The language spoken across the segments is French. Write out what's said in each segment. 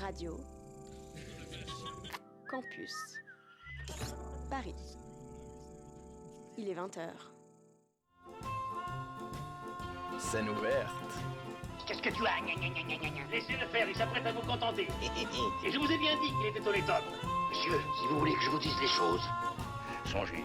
Radio Campus Paris. Il est 20h. Scène ouverte. Qu'est-ce que tu as? Gna, gna, gna, gna, gna, gna. Laissez-le faire, il s'apprête à vous contenter. Et je vous ai bien dit qu'il était homme. Monsieur, si vous voulez que je vous dise les choses, Songez,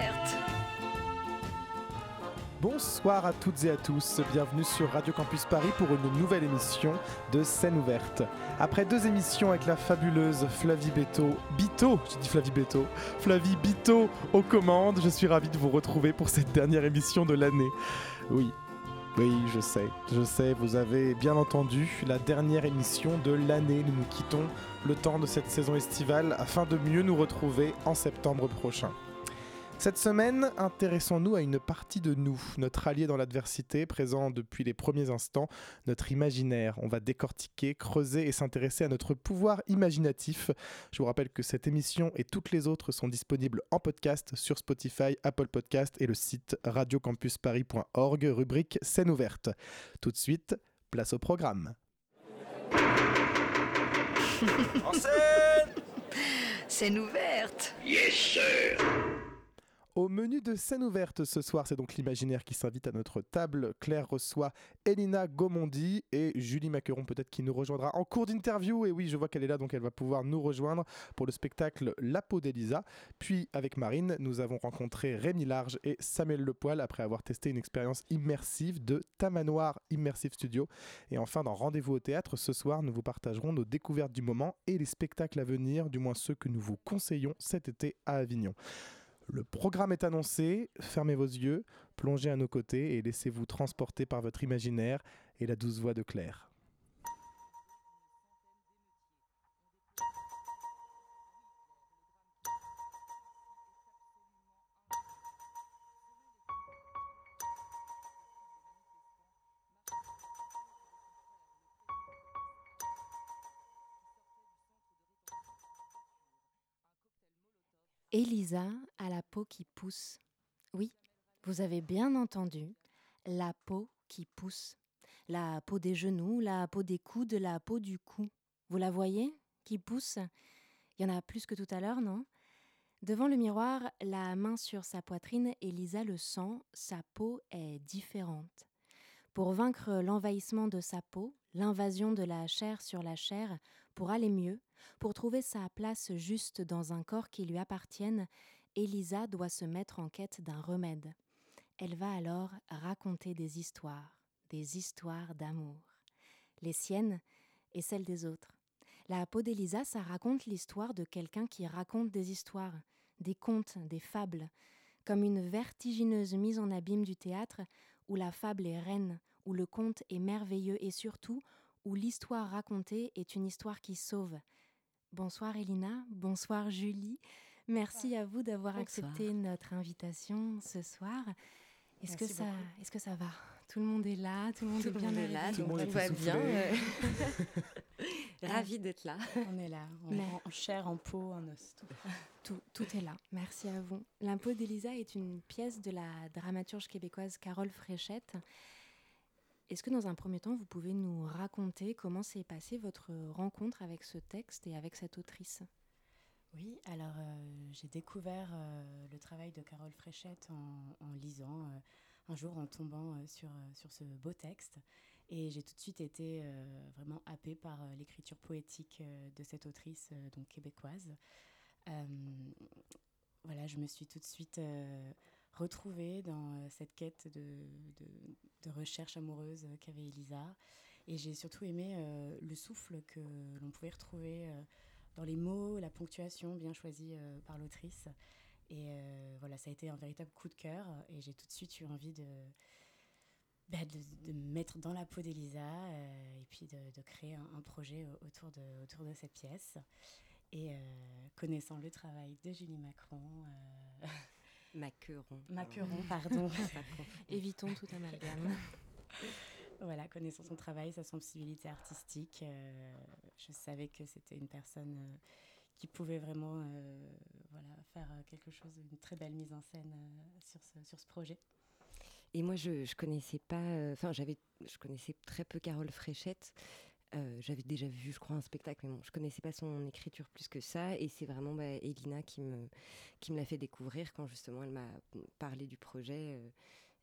Bonsoir à toutes et à tous, bienvenue sur Radio Campus Paris pour une nouvelle émission de Scène ouverte. Après deux émissions avec la fabuleuse Flavie Beto, Bito, j'ai dit Flavie Beto, Flavie Bito aux commandes, je suis ravi de vous retrouver pour cette dernière émission de l'année. Oui, oui, je sais, je sais, vous avez bien entendu la dernière émission de l'année. Nous nous quittons le temps de cette saison estivale afin de mieux nous retrouver en septembre prochain. Cette semaine, intéressons-nous à une partie de nous, notre allié dans l'adversité, présent depuis les premiers instants, notre imaginaire. On va décortiquer, creuser et s'intéresser à notre pouvoir imaginatif. Je vous rappelle que cette émission et toutes les autres sont disponibles en podcast sur Spotify, Apple Podcast et le site radiocampusparis.org, rubrique scène ouverte. Tout de suite, place au programme. En scène Scène ouverte. Yes, sir Au menu de scène ouverte ce soir, c'est donc l'imaginaire qui s'invite à notre table. Claire reçoit Elina Gomondi et Julie Maqueron peut-être qui nous rejoindra en cours d'interview. Et oui, je vois qu'elle est là, donc elle va pouvoir nous rejoindre pour le spectacle La peau d'Elisa. Puis avec Marine, nous avons rencontré Rémi Large et Samuel Lepoil après avoir testé une expérience immersive de Tamanoir Immersive Studio. Et enfin, dans Rendez-vous au théâtre, ce soir, nous vous partagerons nos découvertes du moment et les spectacles à venir, du moins ceux que nous vous conseillons cet été à Avignon. Le programme est annoncé, fermez vos yeux, plongez à nos côtés et laissez-vous transporter par votre imaginaire et la douce voix de Claire. Elisa a la peau qui pousse. Oui, vous avez bien entendu, la peau qui pousse. La peau des genoux, la peau des coudes, la peau du cou. Vous la voyez qui pousse? Il y en a plus que tout à l'heure, non? Devant le miroir, la main sur sa poitrine, Elisa le sent, sa peau est différente. Pour vaincre l'envahissement de sa peau, l'invasion de la chair sur la chair, pour aller mieux, pour trouver sa place juste dans un corps qui lui appartienne, Elisa doit se mettre en quête d'un remède. Elle va alors raconter des histoires, des histoires d'amour, les siennes et celles des autres. La peau d'Elisa, ça raconte l'histoire de quelqu'un qui raconte des histoires, des contes, des fables, comme une vertigineuse mise en abîme du théâtre où la fable est reine, où le conte est merveilleux et surtout où l'histoire racontée est une histoire qui sauve. Bonsoir Elina, bonsoir Julie. Merci à vous d'avoir accepté notre invitation ce soir. Est-ce que, ça, est-ce que ça va? Tout le monde est là, tout le monde Tout est le bien monde est là, Tout le donc monde est va bien. euh, Ravi d'être là. On est là, en, Mais- en chair, en peau, en os. tout. Tout, tout est là. Merci à vous. L'impôt d'Elisa est une pièce de la dramaturge québécoise Carole Fréchette. Est-ce que dans un premier temps, vous pouvez nous raconter comment s'est passée votre rencontre avec ce texte et avec cette autrice? Oui, alors euh, j'ai découvert euh, le travail de Carole Fréchette en, lisant euh, un jour, en tombant sur, sur ce beau texte. Et j'ai tout de suite été vraiment happée par l'écriture poétique de cette autrice donc québécoise. Voilà, je me suis tout de suite retrouvée dans euh, cette quête de, recherche amoureuse qu'avait Elisa. Et j'ai surtout aimé euh, le souffle que l'on pouvait retrouver euh, dans les mots, la ponctuation bien choisie par l'autrice. Et voilà, ça a été un véritable coup de cœur. Et j'ai tout de suite eu envie de, bah, de, me mettre dans la peau d'Elisa et puis de, créer un, un projet au- autour de, autour de cette pièce. Et connaissant le travail de Julie Macron, Maqueron. Maqueron, pardon, Évitons tout amalgame. voilà, connaissant son travail, sa sensibilité artistique, euh, je savais que c'était une personne qui pouvait vraiment voilà, faire quelque chose, une très belle mise en scène sur, ce, sur ce projet. Et moi, je, je connaissais pas, enfin, j'avais, je connaissais très peu Carole Fréchette. J'avais déjà vu, je crois, un spectacle, mais bon, je connaissais pas son écriture plus que ça. Et c'est vraiment bah, Elina qui me, l'a fait découvrir quand justement elle m'a parlé du projet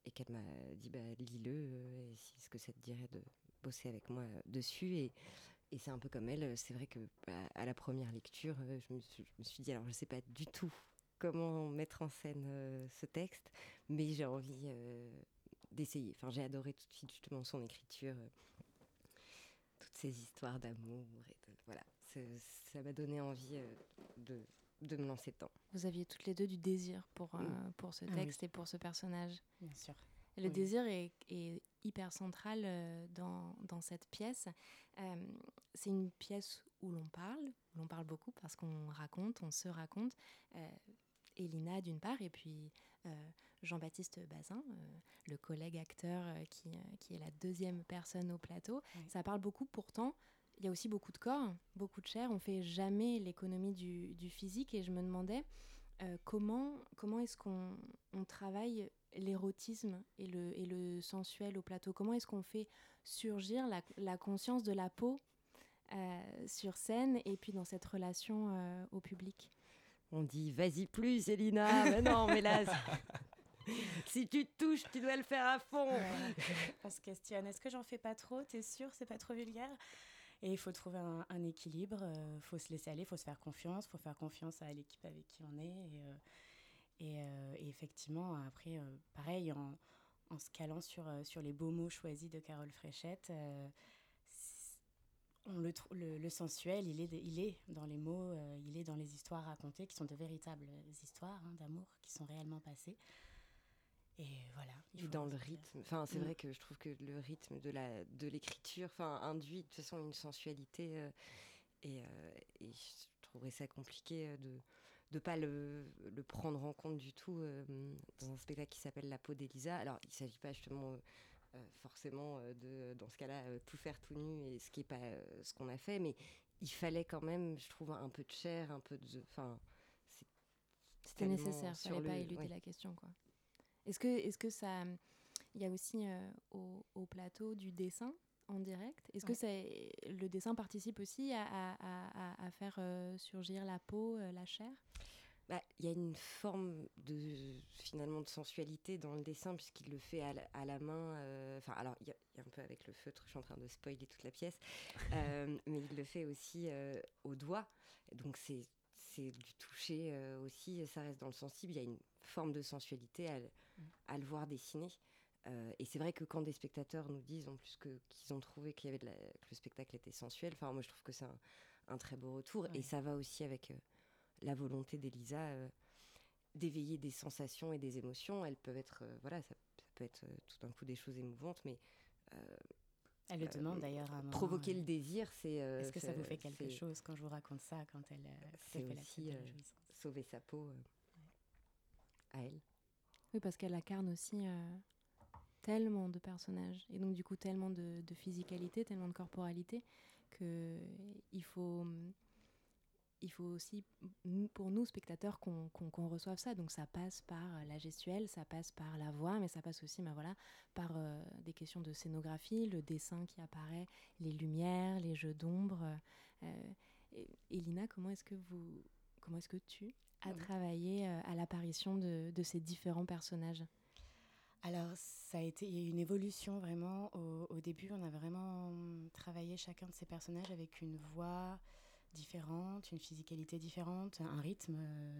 et qu'elle m'a dit bah, lis-le, et si, ce que ça te dirait de bosser avec moi dessus. Et, c'est un peu comme elle, c'est vrai que bah, à la première lecture, je me, suis, dit alors je sais pas du tout comment mettre en scène ce texte, mais j'ai envie d'essayer. Enfin, j'ai adoré tout de suite justement son écriture, ces histoires d'amour. Et voilà, ça m'a donné envie de, de, me lancer dedans. Vous aviez toutes les deux du désir pour, pour ce texte et pour ce personnage. Bien sûr. Le oui. désir est, est, hyper central dans, dans, cette pièce. Euh, c'est une pièce où l'on parle, où l'on parle beaucoup parce qu'on raconte, on se raconte. Euh, Elina d'une part, et puis euh, Jean-Baptiste Bazin, euh, le collègue acteur euh, qui, qui, est la deuxième personne au plateau. Oui. Ça parle beaucoup, pourtant, il y a aussi beaucoup de corps, beaucoup de chair. On fait jamais l'économie du, du, physique, et je me demandais comment, comment est-ce qu'on on travaille l'érotisme et le, et le sensuel au plateau? Comment est-ce qu'on fait surgir la, la, conscience de la peau euh, sur scène et puis dans cette relation euh, au public? On dit vas-y plus, Elina. mais non, mais là, si tu touches, tu dois le faire à fond. On se questionne. Est-ce que j'en fais pas trop? T'es sûr? C'est pas trop vulgaire? Et il faut trouver un, équilibre, il euh, faut se laisser aller, il faut se faire confiance, il faut faire confiance à l'équipe avec qui on est. Et, euh, euh, effectivement, après, pareil, en, se calant sur, sur les beaux mots choisis de Carole Fréchette, le, sensuel, il est, il est dans les mots, il est dans les histoires racontées, qui sont de véritables histoires hein, d'amour, qui sont réellement passées. Et voilà. Dans le rythme. Enfin, c'est mmh. vrai que je trouve que le rythme de la de l'écriture, enfin, induit de toute façon une sensualité. Euh, et, euh, et, je trouverais ça compliqué de de pas le, le prendre en compte du tout euh, dans un spectacle qui s'appelle La peau d'Elisa. Alors, il s'agit pas justement forcément de dans ce cas-là tout faire tout nu et ce qui est pas ce qu'on a fait, mais il fallait quand même, je trouve, un peu de chair, un peu de, enfin. C'était nécessaire, il fallait le, pas éluder ouais. la question, quoi. Est-ce que, est que ça. Il y a aussi euh, au, au, plateau du dessin en direct? Est-ce ouais. que le dessin participe aussi à, à, à, à faire euh, surgir la peau, euh, la chair? Bah, il y a une forme de finalement de sensualité dans le dessin puisqu'il le fait à la, à la main. Enfin, euh, alors il y, y, a un peu avec le feutre. Je suis en train de spoiler toute la pièce, euh, mais il le fait aussi euh, au doigt. Donc c'est c'est du toucher aussi. Ça reste dans le sensible. Il y a une forme de sensualité à, mmh. à le voir dessiner. Euh, et c'est vrai que quand des spectateurs nous disent en plus que qu'ils ont trouvé qu'il y avait de la, que le spectacle était sensuel, enfin moi je trouve que c'est un, un, très beau retour ouais. et ça va aussi avec euh, la volonté d'Elisa euh, d'éveiller des sensations et des émotions. Elles peuvent être voilà ça, ça, peut être tout d'un coup des choses émouvantes, mais elle le demande d'ailleurs à un Provoquer le désir, c'est. Est-ce que ça vous fait quelque chose quand je vous raconte ça, quand elle, c'est aussi sauver sa peau ouais. à elle. Oui, parce qu'elle incarne aussi tellement de personnages. Et donc du coup tellement de, physicalité, tellement de corporalité que il faut il faut aussi pour nous spectateurs qu'on qu reçoive ça. Donc ça passe par la gestuelle ça passe par la voix mais ça passe aussi ben voilà par euh, des questions de scénographie le dessin qui apparaît les lumières les jeux d'ombre. Euh, Elina comment est-ce que vous comment est-ce que tu as oui. travaillé euh, à l'apparition de, de ces différents personnages alors, ça a été, une évolution vraiment. Au, au, début, on a vraiment travaillé chacun de ces personnages avec une voix différente, une physicalité différente, un rythme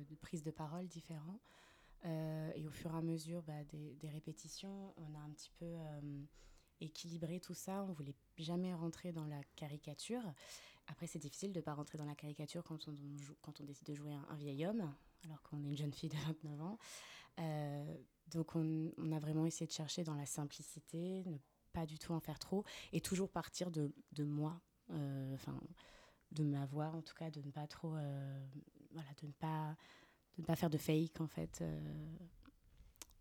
de prise de parole différent. Euh, et au fur et à mesure bah, des, des, répétitions, on a un petit peu euh, équilibré tout ça. On voulait jamais rentrer dans la caricature. Après, c'est difficile de ne pas rentrer dans la caricature quand on, joue, quand on décide de jouer un, un vieil homme, alors qu'on est une jeune fille de 29 ans. Euh, donc on, on, a vraiment essayé de chercher dans la simplicité, ne pas du tout en faire trop, et toujours partir de, de moi, enfin euh, de ma voix en tout cas, de ne pas trop, euh, voilà, de ne pas, de ne pas faire de fake en fait.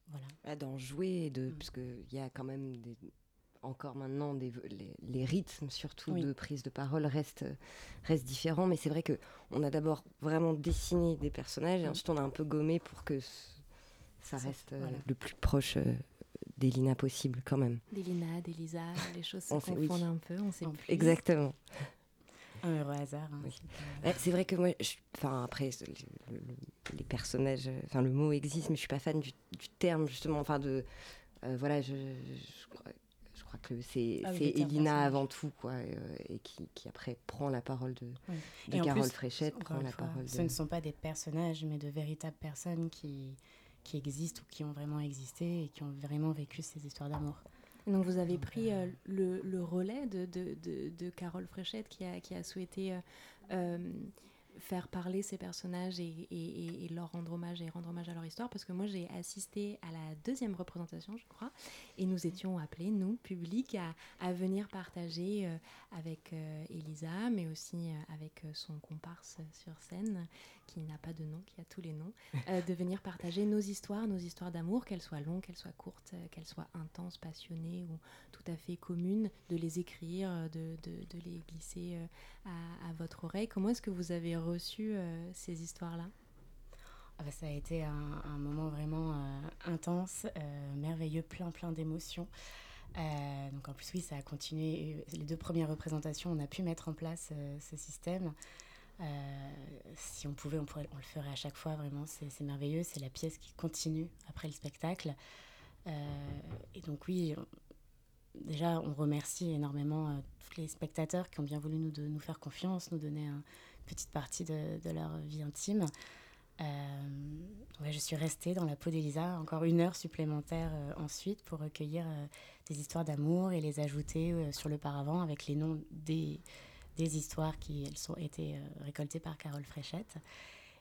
Voilà. Ah, D'en jouer, de, mm. parce qu'il y a quand même des, encore maintenant, des, les, rythmes surtout de prise de parole restent, restent différents. Mais c'est vrai que on a d'abord vraiment dessiné des personnages et ensuite on a un peu gommé pour que ça reste le plus proche d'Elina possible quand même. D'Elina, d'Elisa, les choses se confondent un peu, on sait plus. Exactement. Un heureux hasard. Hein, c'est vrai que moi, enfin après, les personnages, enfin le mot existe, mais je suis pas fan du, terme justement, enfin de, euh, voilà, je, je, crois, que c'est ah Elina avant tout, quoi, euh, et qui, qui, après prend la parole de, de Carole Fréchette, prend la parole. Ce ne sont pas des personnages, mais de véritables personnes qui qui existent ou qui ont vraiment existé et qui ont vraiment vécu ces histoires d'amour. Donc vous avez pris euh, le, le, relais de, de, de, de, Carole Fréchette qui a, qui a souhaité euh, euh, faire parler ces personnages et, et, et, leur rendre hommage et rendre hommage à leur histoire parce que moi j'ai assisté à la deuxième représentation je crois et nous étions appelés nous public à, à venir partager euh, avec euh, Elisa mais aussi euh, avec son comparse sur scène qui n'a pas de nom qui a tous les noms de venir partager nos histoires nos histoires d'amour qu'elles soient longues qu'elles soient courtes qu'elles soient intenses passionnées ou tout à fait communes de les écrire de, de, de les glisser à, à, votre oreille. Comment est-ce que vous avez reçu euh, ces histoires-là ah bah, Ça a été un, un moment vraiment euh, intense, euh, merveilleux, plein plein d'émotions. donc en plus oui, ça a continué. Les deux premières représentations, on a pu mettre en place ce système. si on pouvait, on, le ferait à chaque fois, vraiment, c'est merveilleux. C'est la pièce qui continue après le spectacle. et donc oui, déjà, on remercie énormément tous les spectateurs qui ont bien voulu nous, faire confiance, nous donner une petite partie de, leur vie intime. Euh, je suis restée dans la peau d'Elisa encore une heure supplémentaire euh, ensuite pour recueillir euh, des histoires d'amour et les ajouter sur le paravent avec les noms des, des histoires qui elles sont été récoltées par Carole Fréchette.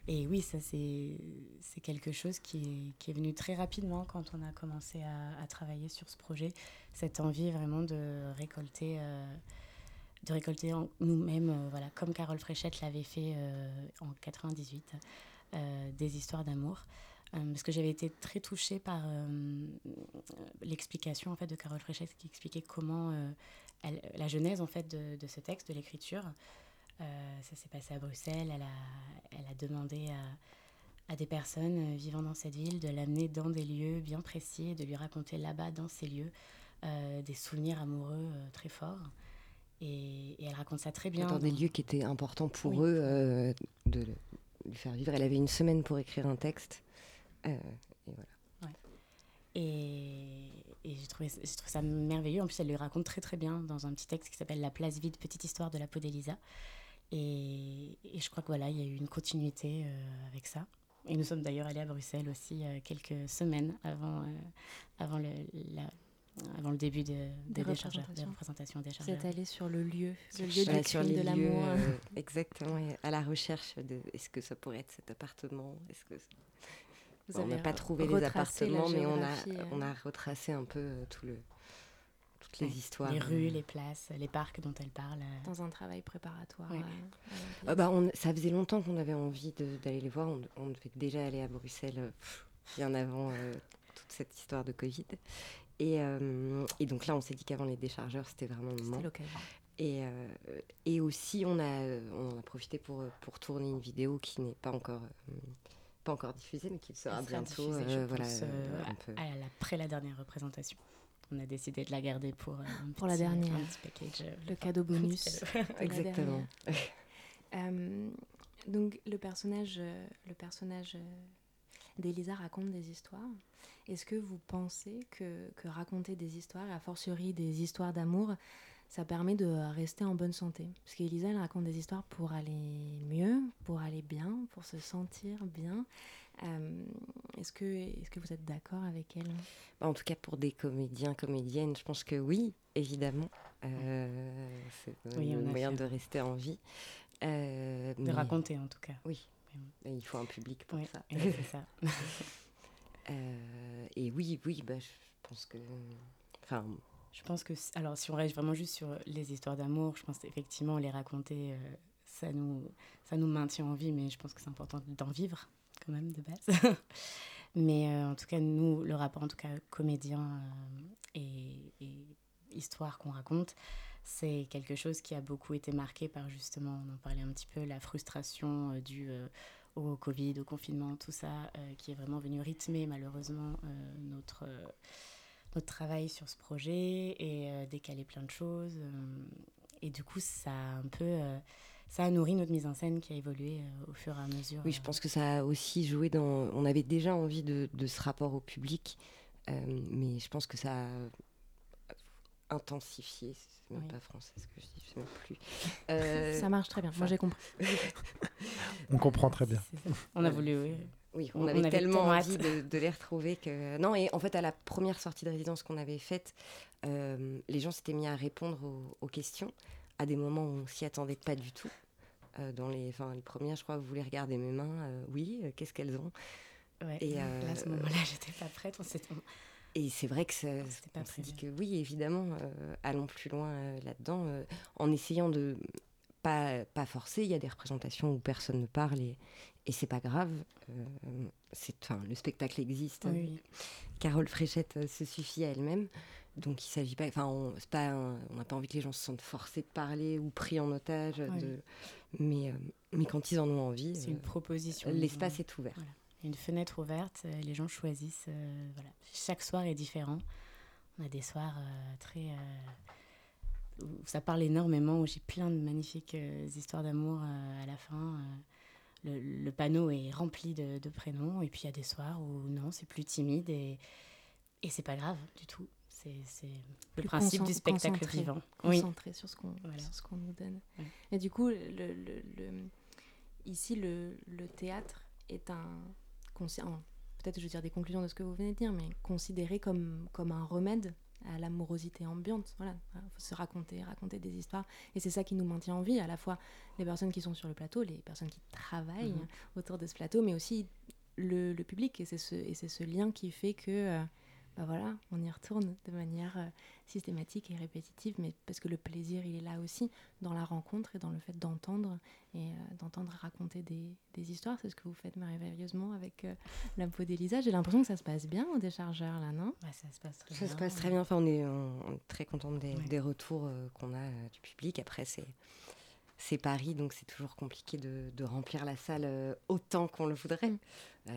Et oui, ça c'est quelque chose qui est, qui est, venu très rapidement quand on a commencé à, travailler sur ce projet. Cette envie vraiment de récolter, de récolter nous-mêmes, euh, voilà, comme Carole Fréchette l'avait fait euh, en 98, euh, des histoires d'amour. Parce que j'avais été très touchée par l'explication en fait de Carole Fréchette qui expliquait comment la genèse en fait de, ce texte, de l'écriture. Ça s'est passé à Bruxelles. Elle a, elle a demandé à, des personnes vivant dans cette ville de l'amener dans des lieux bien précis et de lui raconter là-bas, dans ces lieux, des souvenirs amoureux très forts. Et, et, elle raconte ça très bien. Dans, des lieux qui étaient importants pour oui. eux euh, de lui faire vivre. Elle avait une semaine pour écrire un texte. Euh, et voilà. Ouais. Et, et j'ai trouvé, trouvé, ça merveilleux. En plus, elle lui raconte très très bien dans un petit texte qui s'appelle La place vide, petite histoire de la peau d'Elisa. Et, et, je crois que voilà, il y a eu une continuité euh, avec ça. Et nous sommes d'ailleurs allés à Bruxelles aussi quelques semaines avant, avant, le, la, avant le début de, des, des représentations des Vous êtes allé sur le lieu, le lieu du crime de l'amour. Euh, exactement, à la recherche de est-ce que ça pourrait être cet appartement est-ce que Vous bon, on n'a pas trouvé les appartements, mais on a, on a retracé un peu tout le, toutes les histoires. Les rues, les places, les parcs dont elle parle. Dans un travail préparatoire. Euh, euh, bah, on, ça faisait longtemps qu'on avait envie d'aller les voir. On, on, devait déjà aller à Bruxelles pff, bien avant euh, toute cette histoire de Covid. Et, euh, et donc là, on s'est dit qu'avant les déchargeurs, c'était vraiment le moment. l'occasion. Et, euh, et aussi, on a, on a profité pour, pour tourner une vidéo qui n'est pas encore pas encore diffusée, mais qui sera bientôt. Euh, voilà, un peu. après la dernière représentation on a décidé de la garder pour, euh, pour petit, la dernière. Package, euh, le cadeau bonus. Exactement. euh, donc le personnage, le personnage d'Elisa raconte des histoires. Est-ce que vous pensez que, que raconter des histoires, a fortiori des histoires d'amour, ça permet de rester en bonne santé? Parce qu'Elisa, elle raconte des histoires pour aller mieux, pour aller bien, pour se sentir bien. Euh, est-ce que, est que vous êtes d'accord avec elle? En tout cas, pour des comédiens, comédiennes, je pense que oui, évidemment. Euh, c'est oui, un moyen fait. de rester en vie. Euh, de mais... raconter, en tout cas. Oui. Il faut un public pour oui, ça. C'est ça. Euh, et oui, oui, bah, je pense que. Enfin. Je pense que. Alors, si on reste vraiment juste sur les histoires d'amour, je pense qu'effectivement, les raconter, euh, ça, nous, ça nous maintient en vie, mais je pense que c'est important d'en vivre quand même de base. Mais euh, en tout cas, nous, le rapport, en tout cas, comédien et, et, histoire qu'on raconte, c'est quelque chose qui a beaucoup été marqué par justement, on en parlait un petit peu, la frustration euh, due euh, au Covid, au confinement, tout ça, euh, qui est vraiment venu rythmer malheureusement notre, notre travail sur ce projet et décaler plein de choses. et du coup, ça a un peu ça a nourri notre mise en scène qui a évolué au fur et à mesure. Oui, je pense que ça a aussi joué dans. On avait déjà envie de, de ce rapport au public, mais je pense que ça a intensifié, c'est même pas français ce que je dis, je sais même plus. Euh, ça marche très bien, moi j'ai compris. on comprend très bien. On a voulu, oui. Oui, on, avait, tellement envie de, les retrouver que... Non, et en fait, à la première sortie de résidence qu'on avait faite, euh, les gens s'étaient mis à répondre aux, questions à des moments où on s'y attendait pas du tout. Euh, dans les, enfin, les premières, je crois, vous voulez regarder mes mains Oui, qu'est-ce qu'elles ont? Ouais, Et là, à ce moment-là, j'étais pas prête. On s'est et c'est vrai que ça, on s'est dit que oui, évidemment, euh, allons plus loin euh, là-dedans, euh, en essayant de pas, pas forcer. Il y a des représentations où personne ne parle et, et c'est pas grave. c'est, le spectacle existe. Carole Fréchette se suffit à elle-même. Donc il s'agit pas, enfin on n'a pas envie que les gens se sentent forcés de parler ou pris en otage. De, mais, mais quand ils en ont envie. L'espace est ouvert une fenêtre ouverte, euh, les gens choisissent. Euh, voilà. Chaque soir est différent. On a des soirs euh, très. où ça parle énormément, où j'ai plein de magnifiques histoires d'amour à la fin. Le, panneau est rempli de, prénoms. Et puis il y a des soirs où non, c'est plus timide et, et c'est pas grave du tout. C'est le principe du spectacle vivant. Concentré sur ce qu'on qu'on nous donne. Et du coup, le, le, ici, le, théâtre est un, peut-être je veux dire des conclusions de ce que vous venez de dire, mais considéré comme, comme un remède à l'amourosité ambiante. Voilà, il faut se raconter, raconter des histoires. Et c'est ça qui nous maintient en vie, à la fois les personnes qui sont sur le plateau, les personnes qui travaillent mhm. autour de ce plateau, mais aussi le, public. Et c'est ce, et ce lien qui fait que... Euh, bah voilà, on y retourne de manière euh, systématique et répétitive, mais parce que le plaisir, il est là aussi, dans la rencontre et dans le fait d'entendre et euh, d'entendre raconter des, histoires. C'est ce que vous faites merveilleusement avec euh, la peau d'Elisa. J'ai l'impression que ça se passe bien au déchargeur, là, non? Ça se passe très ça bien. se passe très bien. Enfin, on est, très content des, retours qu'on a du public. Après, c'est c'est Paris, donc c'est toujours compliqué de, remplir la salle autant qu'on le voudrait. Euh,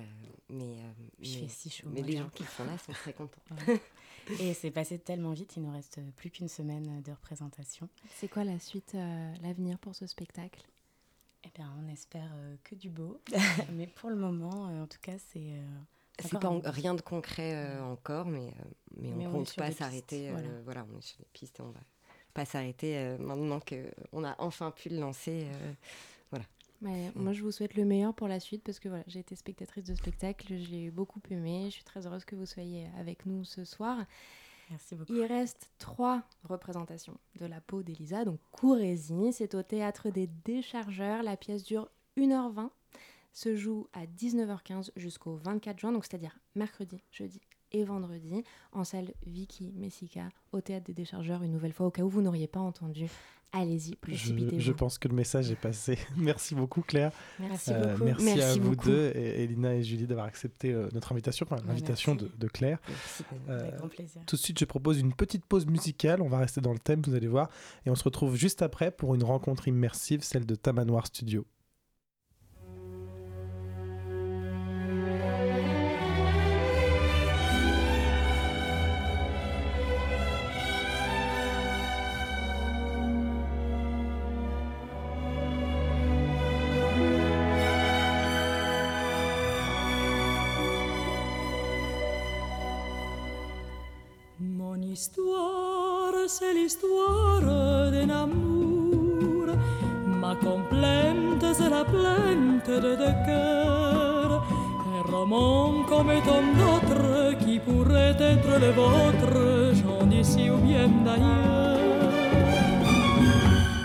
mais, euh, si chaud, mais les gens qui sont là sont très contents. Et c'est passé tellement vite, il nous reste plus qu'une semaine de représentation. C'est quoi la suite, euh, l'avenir pour ce spectacle? Eh bien, on espère que du beau. mais pour le moment, en tout cas, c'est. c'est pas rien de concret encore, mais, mais, on ne compte pas s'arrêter. Voilà. on est sur les pistes et on va pas s'arrêter maintenant qu'on a enfin pu le lancer. voilà. Mm. Moi, je vous souhaite le meilleur pour la suite parce que voilà, j'ai été spectatrice de spectacle, j'ai beaucoup aimé. Je suis très heureuse que vous soyez avec nous ce soir. Merci beaucoup. Il reste trois représentations de la peau d'Elisa. Donc, Courésy, c'est au théâtre des Déchargeurs. La pièce dure 1h20, se joue à 19h15 jusqu'au 24 juin, donc c'est-à-dire mercredi, jeudi et vendredi en salle Vicky Messica au théâtre des Déchargeurs une nouvelle fois au cas où vous n'auriez pas entendu Allez-y, précipitez-vous. Je, pense que le message est passé. merci beaucoup, Claire. Merci euh, beaucoup. Merci, à vous deux, et Elina et Julie, d'avoir accepté euh, notre invitation, enfin, l'invitation de, de, Claire. Merci, euh, avec grand plaisir. Tout de suite, je propose une petite pause musicale. On va rester dans le thème, vous allez voir. Et on se retrouve juste après pour une rencontre immersive, celle de Tamanoir Studio.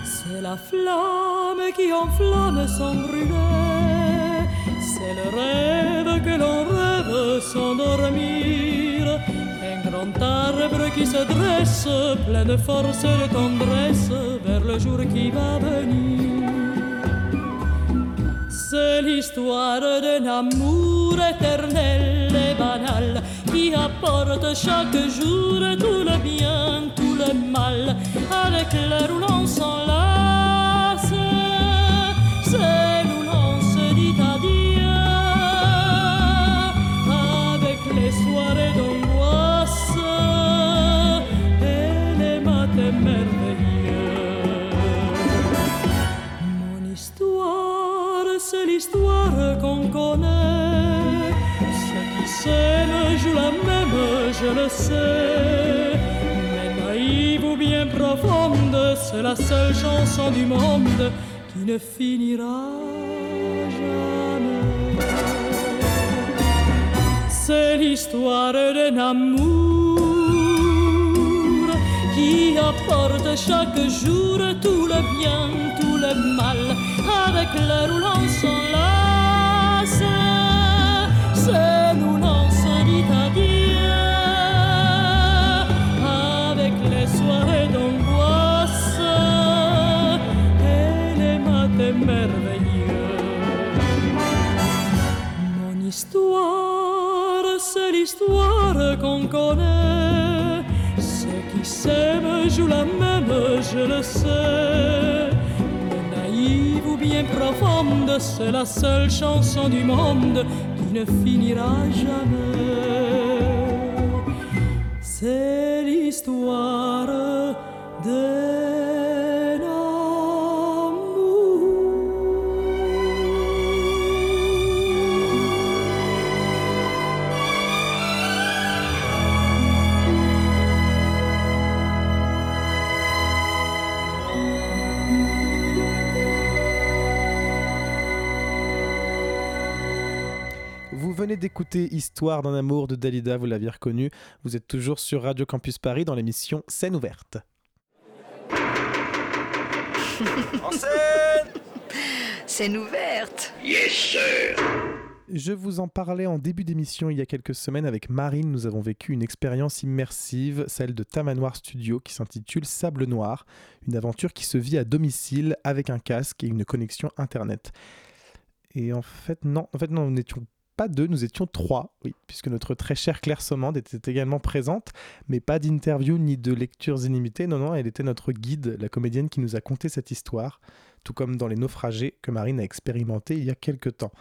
C'est la flamme qui enflamme sans brûler. C'est le rêve que l'on rêve sans dormir grand arbre qui se dresse, plein de force et de tendresse, vers le jour qui va venir. C'est l'histoire d'un amour éternel et banal qui apporte chaque jour tout le bien, le mal, avec l'air où l'on s'enlace. Nous l'on se dit adieu, avec les soirées d'angoisse et les matins merveilleux. Mon histoire, c'est l'histoire qu'on connaît. Ceux qui s'aiment jouent la même, je le sais. C'est la seule chanson du monde qui ne finira jamais. C'est l'histoire d'un amour qui apporte chaque jour tout le bien, tout le mal, avec l'heure où l'on s'enlace. L'histoire qu'on connaît. Ceux qui s'aiment jouent la même, je le sais. Naïve ou bien profonde, c'est la seule chanson du monde qui ne finira jamais. C'est l'histoire d'un venez d'écouter Histoire d'un amour de Dalida, vous l'aviez reconnu. Vous êtes toujours sur Radio Campus Paris dans l'émission Scène ouverte. En scène Scène ouverte. Yes, sir. Je vous en parlais en début d'émission il y a quelques semaines avec Marine. Nous avons vécu une expérience immersive, celle de Tamanoir Studio, qui s'intitule Sable Noir, une aventure qui se vit à domicile avec un casque et une connexion internet. Et en fait, non, en fait, non, nous n'étions pas deux, nous étions trois, oui, puisque notre très chère Claire Sommande était également présente, mais pas d'interview ni de lectures illimitées. Non, non, elle était notre guide, la comédienne qui nous a conté cette histoire, tout comme dans Les Naufragés que Marine a expérimenté il y a quelques temps.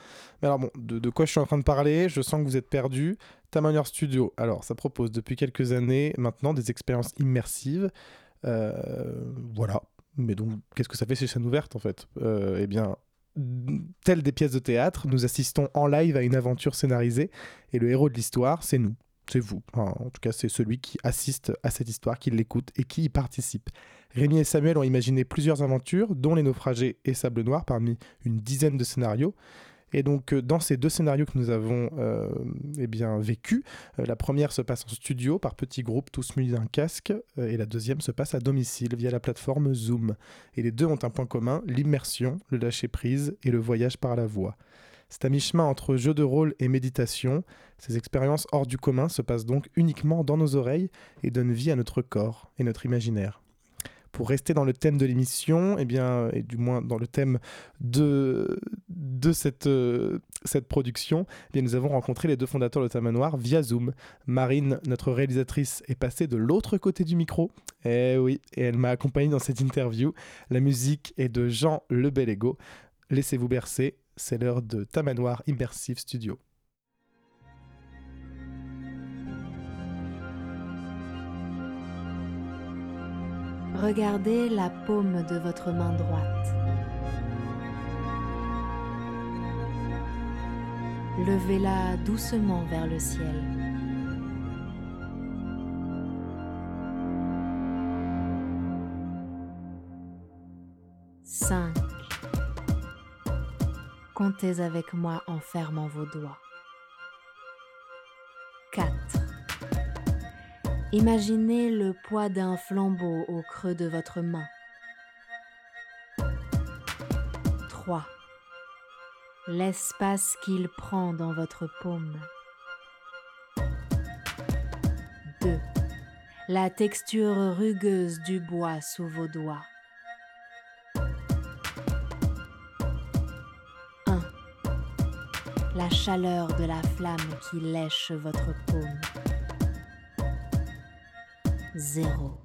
Mais alors bon, de, quoi je suis en train de parler? Je sens que vous êtes perdus. Tamanoir Studio, alors ça propose depuis quelques années maintenant des expériences immersives. Euh, voilà. Mais donc, qu'est-ce que ça fait chez Chaîne Ouverte en fait? Euh, Eh bien, telles des pièces de théâtre, nous assistons en live à une aventure scénarisée et le héros de l'histoire, c'est nous, c'est vous. En tout cas, c'est celui qui assiste à cette histoire, qui l'écoute et qui y participe. Rémi et Samuel ont imaginé plusieurs aventures, dont Les Naufragés et Sable Noir, parmi une dizaine de scénarios. Et donc, euh, dans ces deux scénarios que nous avons euh, eh vécus, euh, la première se passe en studio par petits groupes, tous munis d'un casque, et la deuxième se passe à domicile via la plateforme Zoom. Et les deux ont un point commun, l'immersion, le lâcher-prise et le voyage par la voix. C'est à mi-chemin entre jeu de rôle et méditation. Ces expériences hors du commun se passent donc uniquement dans nos oreilles et donnent vie à notre corps et notre imaginaire. Pour rester dans le thème de l'émission, eh bien, et du moins dans le thème de, de cette, euh, production, eh bien, nous avons rencontré les deux fondateurs de Tamanoir via Zoom. Marine, notre réalisatrice, est passée de l'autre côté du micro. Eh oui, et elle m'a accompagné dans cette interview. La musique est de Jean Lebelego. Laissez-vous bercer, c'est l'heure de Tamanoir Immersive Studio. Regardez la paume de votre main droite. Levez-la doucement vers le ciel. Cinq. Comptez avec moi en fermant vos doigts. Imaginez le poids d'un flambeau au creux de votre main. 3. L'espace qu'il prend dans votre paume. 2. La texture rugueuse du bois sous vos doigts. 1. la chaleur de la flamme qui lèche votre paume. Zéro.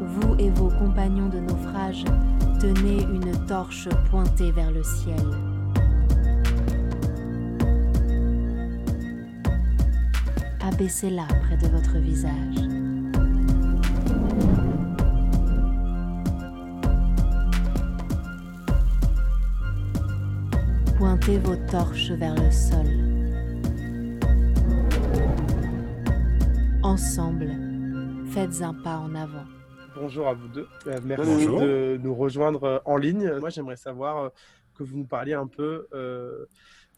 Vous et vos compagnons de naufrage tenez une torche pointée vers le ciel. Abaissez-la près de votre visage. Pointez vos torches vers le sol. Ensemble, faites un pas en avant. Bonjour à vous deux. Euh, merci Bonjour. de nous rejoindre euh, en ligne. Moi, j'aimerais savoir euh, que vous nous parliez un peu euh,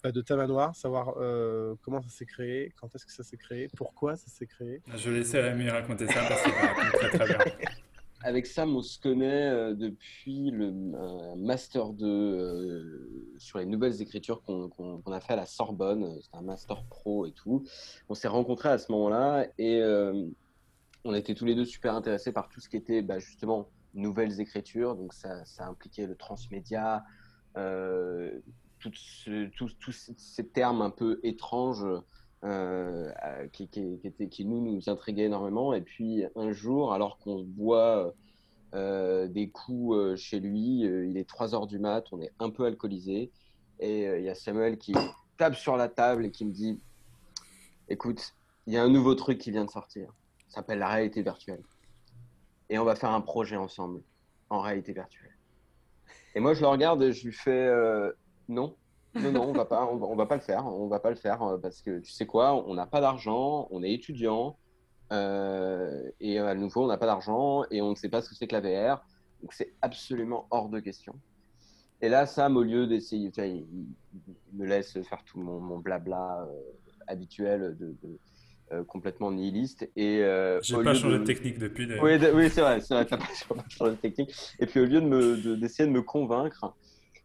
bah, de Tamanoir, savoir euh, comment ça s'est créé, quand est-ce que ça s'est créé, pourquoi ça s'est créé. Je vais laisser Rémi raconter ça parce qu'il raconte très très bien. Avec Sam, on se connaît euh, depuis le master 2 euh, sur les nouvelles écritures qu'on a fait à la Sorbonne. C'est un master pro et tout. On s'est rencontrés à ce moment-là et euh, on était tous les deux super intéressés par tout ce qui était bah, justement nouvelles écritures. Donc ça, impliquait le transmédia, tous ces termes un peu étranges euh, qui, nous, intriguaient énormément. Et puis un jour, alors qu'on boit euh, des coups euh, chez lui, il est 3 heures du mat, on est un peu alcoolisé, et il y a Samuel qui tape sur la table et qui me dit Écoute, il y a un nouveau truc qui vient de sortir, ça s'appelle la réalité virtuelle. Et on va faire un projet ensemble, en réalité virtuelle. Et moi, je le regarde et je lui fais Non, non, non, on va pas, on va, on va pas le faire, on va pas le faire euh, parce que tu sais quoi, on n'a pas d'argent, on est étudiant euh, et à nouveau on n'a pas d'argent et on ne sait pas ce que c'est que la VR, donc c'est absolument hors de question. Et là, Sam, au lieu d'essayer, il, me laisse faire tout mon, mon blabla euh, habituel de, de, euh, complètement nihiliste et euh, J'ai pas changé de- de technique depuis. Oui, oui, c'est vrai, vrai, t'as pas changé de technique. Et puis au lieu de me- de- d'essayer de, me convaincre,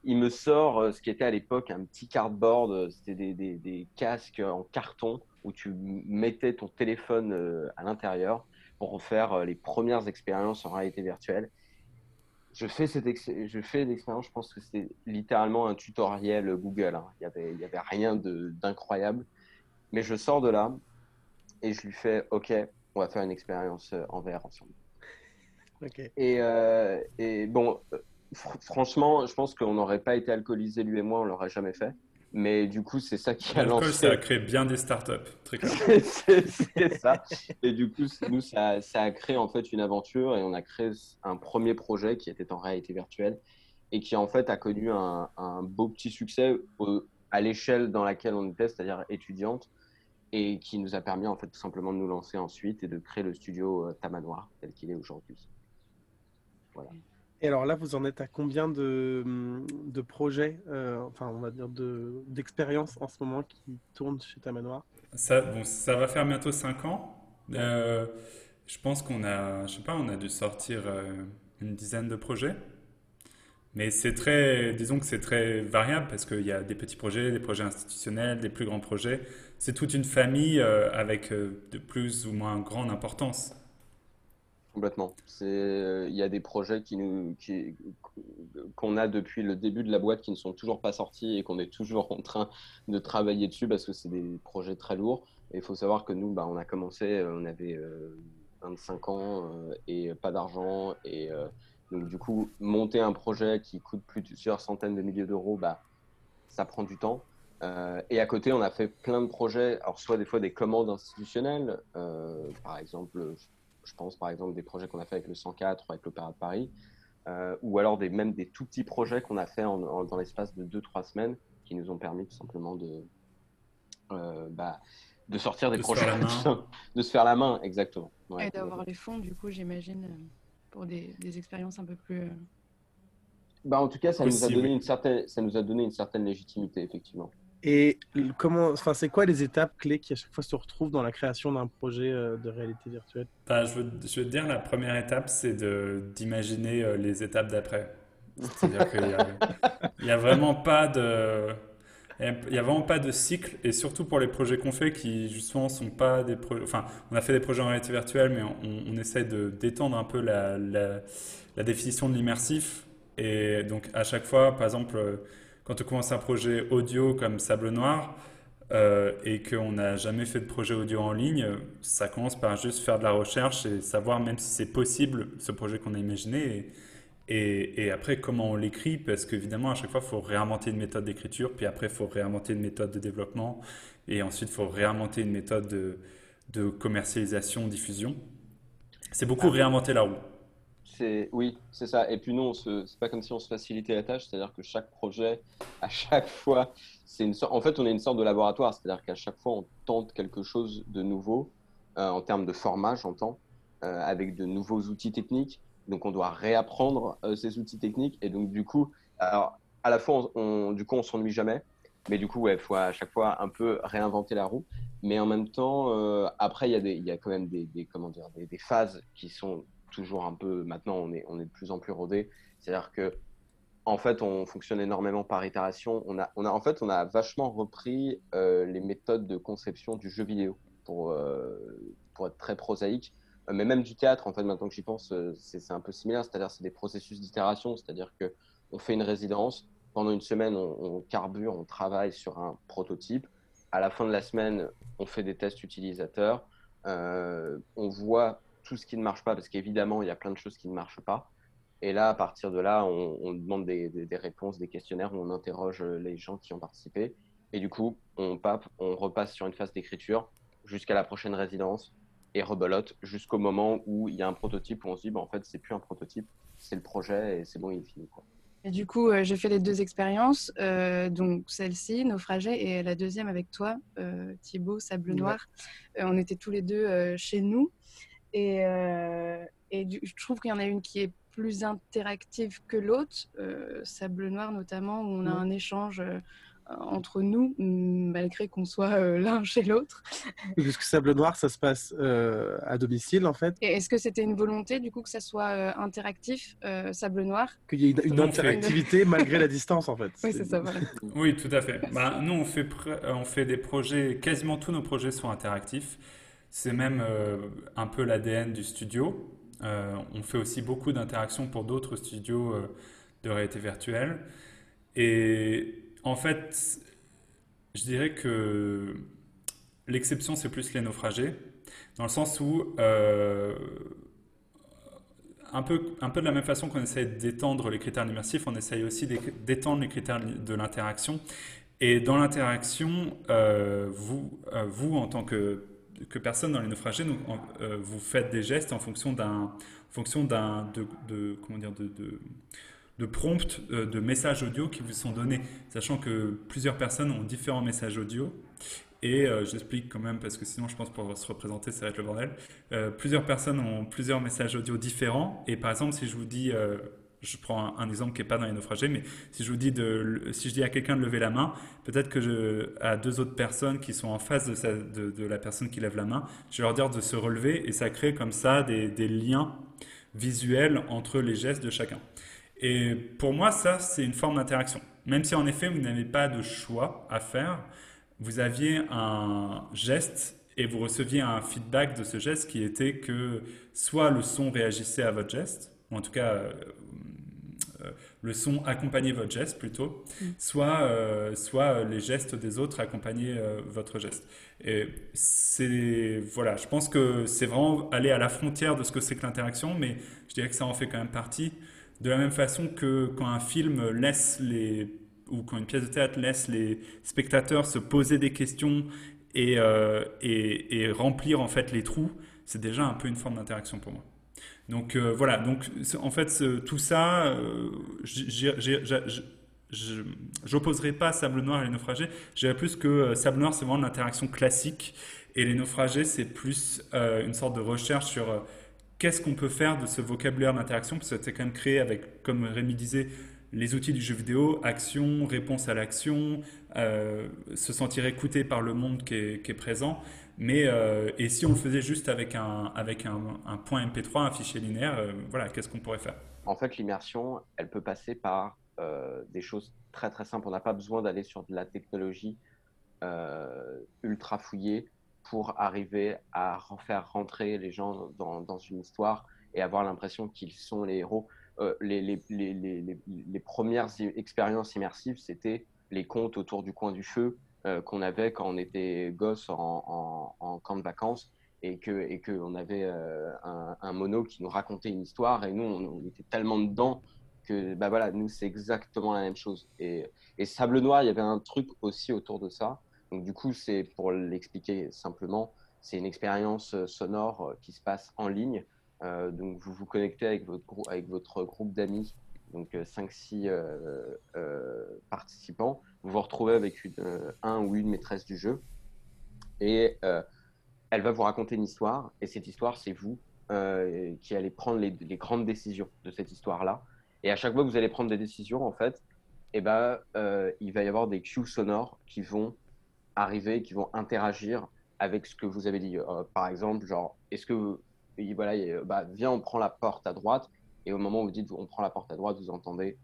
il me sort euh, ce qui était à l'époque un petit cardboard, euh, c'était des, des- des casques en carton où tu mettais ton téléphone euh, à l'intérieur pour faire les premières expériences en réalité virtuelle. Je fais, cette je fais l'expérience, je pense que c'était littéralement un tutoriel Google. hein. Il n'y avait, il y avait rien d'incroyable. Mais je sors de là et je lui fais OK, on va faire une expérience en VR ensemble. Et, euh, et bon, fr- franchement, je pense qu'on n'aurait pas été alcoolisés, lui et moi, on l'aurait jamais fait. Mais du coup, c'est ça qui a lancé. ça a créé bien des startups, très clair. C'est ça. Et du coup, nous, ça, ça a créé en fait une aventure et on a créé un premier projet qui était en réalité virtuelle et qui en fait a connu un, un beau petit succès au- à l'échelle dans laquelle on était, c'est-à-dire étudiante, et qui nous a permis en fait tout simplement de nous lancer ensuite et de créer le studio euh, Tamanoir tel qu'il est aujourd'hui. Voilà. Et alors là, vous en êtes à combien de, de projets, euh, enfin on va dire de- d'expériences en ce moment qui tournent chez Tamanoir Ça, bon, ça va faire bientôt 5 ans. Euh, je pense qu'on a, je sais pas, on a dû sortir euh, une dizaine de projets. Mais c'est très, disons que c'est très variable parce qu'il y a des petits projets, des projets institutionnels, des plus grands projets. C'est toute une famille avec de plus ou moins grande importance. Complètement. Euh, il y a des projets qui nous, qui, qu'on a depuis le début de la boîte qui ne sont toujours pas sortis et qu'on est toujours en train de travailler dessus parce que c'est des projets très lourds. Et il faut savoir que nous, bah, on a commencé, euh, on avait euh, 25 ans euh, et pas d'argent. Et donc, du coup, monter un projet qui coûte plusieurs centaines de milliers d'euros, bah, ça prend du temps. Et à côté, on a fait plein de projets, alors soit des fois des commandes institutionnelles, par exemple, je, pense par exemple des projets qu'on a fait avec le 104 ou avec l'Opéra de Paris, euh, ou alors des, même des tout petits projets qu'on a fait en- en- dans l'espace de 2-3 semaines qui nous ont permis tout simplement de, euh, bah, de sortir des De se projets, faire la main. de se faire la main, exactement. Ouais, et d'avoir les fonds, du coup, j'imagine, euh, pour des, des expériences un peu plus. Bah, en tout cas, ça nous, a donné oui. une certaine, ça nous a donné une certaine légitimité, effectivement. Et comment, enfin c'est quoi les étapes clés qui à chaque fois se retrouvent dans la création d'un projet euh, de réalité virtuelle? Bah, je, veux, te dire, la première étape, c'est d'imaginer euh, les étapes d'après. C'est-à-dire qu'il n'y a, y vraiment pas de... Il n'y a vraiment pas de cycle, et surtout pour les projets qu'on fait qui, justement, sont pas des projets... Enfin, on a fait des projets en réalité virtuelle, mais on, on essaie de d'étendre un peu la, la, la définition de l'immersif Et donc à chaque fois, par exemple, euh, quand on commence un projet audio comme Sable Noir euh, et qu'on n'a jamais fait de projet audio en ligne, ça commence par juste faire de la recherche et savoir même si c'est possible ce projet qu'on a imaginé. Et, et, après, comment on l'écrit, parce qu'évidemment, à chaque fois, il faut réinventer une méthode d'écriture, puis après, il faut réinventer une méthode de développement, et ensuite, il faut réinventer une méthode de, de commercialisation, diffusion. C'est beaucoup réinventer la roue. Oui, c'est ça. Et puis non, c'est pas comme si on se facilitait la tâche, c'est-à-dire que chaque projet, à chaque fois, c'est une sorte. En fait, on est une sorte de laboratoire, c'est-à-dire qu'à chaque fois, on tente quelque chose de nouveau euh, en termes de format, j'entends, euh, avec de nouveaux outils techniques. Donc, on doit réapprendre euh, ces outils techniques. Et donc, du coup, alors, à la fois, on, du coup, on s'ennuie jamais. Mais du coup, il faut à chaque fois un peu réinventer la roue. Mais en même temps, après, il y, a quand même des, comment dire, des phases qui sont toujours un peu. Maintenant, on est, on est de plus en plus rodé. C'est-à-dire que, en fait, on fonctionne énormément par itération. On a, on a, en fait, on a vachement repris euh, les méthodes de conception du jeu vidéo pour, euh, pour être très prosaïque. Euh, mais même du théâtre, en fait, maintenant que j'y pense, c'est un peu similaire. C'est-à-dire, c'est des processus d'itération. C'est-à-dire que on fait une résidence. Pendant une semaine, on, on carbure, on travaille sur un prototype. À la fin de la semaine, on fait des tests utilisateurs. On voit tout ce qui ne marche pas, parce qu'évidemment, il y a plein de choses qui ne marchent pas. Et là, à partir de là, on, demande des, réponses, des questionnaires où on interroge les gens qui ont participé. Et du coup, on, pape, on repasse sur une phase d'écriture jusqu'à la prochaine résidence et rebelote jusqu'au moment où il y a un prototype où on se dit, bah, en fait, c'est plus un prototype, c'est le projet et c'est bon, il est fini. Quoi. Et du coup, euh, j'ai fait les deux expériences, euh, donc celle-ci, Naufragé, et la deuxième avec toi, euh, Thibaut, Sable Noir. on était tous les deux chez nous. Et, euh, et je trouve qu'il y en a une qui est plus interactive que l'autre, euh, Sable Noir notamment, où on a un échange euh, entre nous, malgré qu'on soit l'un chez l'autre. Puisque Sable Noir, ça se passe à domicile, en fait. Et est-ce que c'était une volonté, du coup, que ça soit interactif, Sable Noir? Qu'il y ait une, interactivité malgré la distance, en fait. Oui, c'est ça, voilà. Oui, tout à fait. Bah, nous, on fait, on fait des projets, quasiment tous nos projets sont interactifs. C'est même euh, un peu l'ADN du studio. Euh, on fait aussi beaucoup d'interactions pour d'autres studios euh, de réalité virtuelle. Et en fait, je dirais que l'exception, c'est plus les naufragés, dans le sens où, un, peu, un peu de la même façon qu'on essaie d'étendre les critères immersifs, on essaye aussi d'étendre les critères de l'interaction. Et dans l'interaction, vous, vous, en tant que que personne dans les naufragés, donc, euh, vous faites des gestes en fonction d'un, fonction d'un, de, de, comment dire, de, de, de prompt, euh, de messages audio qui vous sont donnés, sachant que plusieurs personnes ont différents messages audio. Et euh, j'explique quand même, parce que sinon je pense pour se représenter, ça va être le bordel. plusieurs personnes ont plusieurs messages audio différents. Et par exemple, si je vous dis je prends un, exemple qui n'est pas dans les naufragés, mais si je vous dis si je dis à quelqu'un de lever la main, peut-être que à deux autres personnes qui sont en face de, la personne qui lève la main, je vais leur dire de se relever et ça crée comme ça des, des liens visuels entre les gestes de chacun. Et pour moi, ça, c'est une forme d'interaction. Même si en effet, vous n'avez pas de choix à faire, vous aviez un geste et vous receviez un feedback de ce geste qui était que soit le son réagissait à votre geste, ou en tout cas euh, le son accompagnait votre geste plutôt, mm. soit, euh, soit les gestes des autres accompagnaient euh, votre geste. Et c'est, voilà, je pense que c'est vraiment aller à la frontière de ce que c'est que l'interaction, mais je dirais que ça en fait quand même partie. De la même façon que quand un film laisse les, ou quand une pièce de théâtre laisse les spectateurs se poser des questions et, et, et remplir en fait les trous, c'est déjà un peu une forme d'interaction pour moi. Donc euh, voilà, donc en fait tout ça, euh, j'opposerai pas Sable Noir et les naufragés. Je dirais plus que euh, Sable Noir c'est vraiment l'interaction classique et les naufragés c'est plus une sorte de recherche sur qu'est-ce qu'on peut faire de ce vocabulaire d'interaction parce que c'est quand même créé avec, comme Rémi disait, les outils du jeu vidéo, action, réponse à l'action, se sentir écouté par le monde qui est présent. Mais euh, et si on le faisait juste avec un, avec un, point MP3, un fichier linéaire, euh, voilà, qu'est-ce qu'on pourrait faire? En fait, l'immersion, elle peut passer par euh, des choses très très simples. On n'a pas besoin d'aller sur de la technologie ultra fouillée pour arriver à faire rentrer les gens dans, une histoire et avoir l'impression qu'ils sont les héros. les, premières expériences immersives, c'était les contes autour du coin du feu qu'on avait quand on était gosse en, camp de vacances et que et que on avait un, un, mono qui nous racontait une histoire et nous on, était tellement dedans que bah voilà nous c'est exactement la même chose. Et, et Sable Noir il y avait un truc aussi autour de ça. Donc du coup c'est pour l'expliquer simplement c'est une expérience sonore qui se passe en ligne. Euh, donc vous vous connectez avec votre, avec votre groupe d'amis, donc 5-6 euh, euh, participants. Vous vous retrouvez avec une, un ou une maîtresse du jeu et elle va vous raconter une histoire et cette histoire c'est vous qui allez prendre les, grandes décisions de cette histoire-là. Et à chaque fois que vous allez prendre des décisions, en fait, eh ben, il va y avoir des cues sonores qui vont arriver, qui vont interagir avec ce que vous avez dit. par exemple, genre, est-ce que et voilà, bah, viens, on prend la porte à droite. Et au moment où vous dites on prend la porte à droite, vous entendez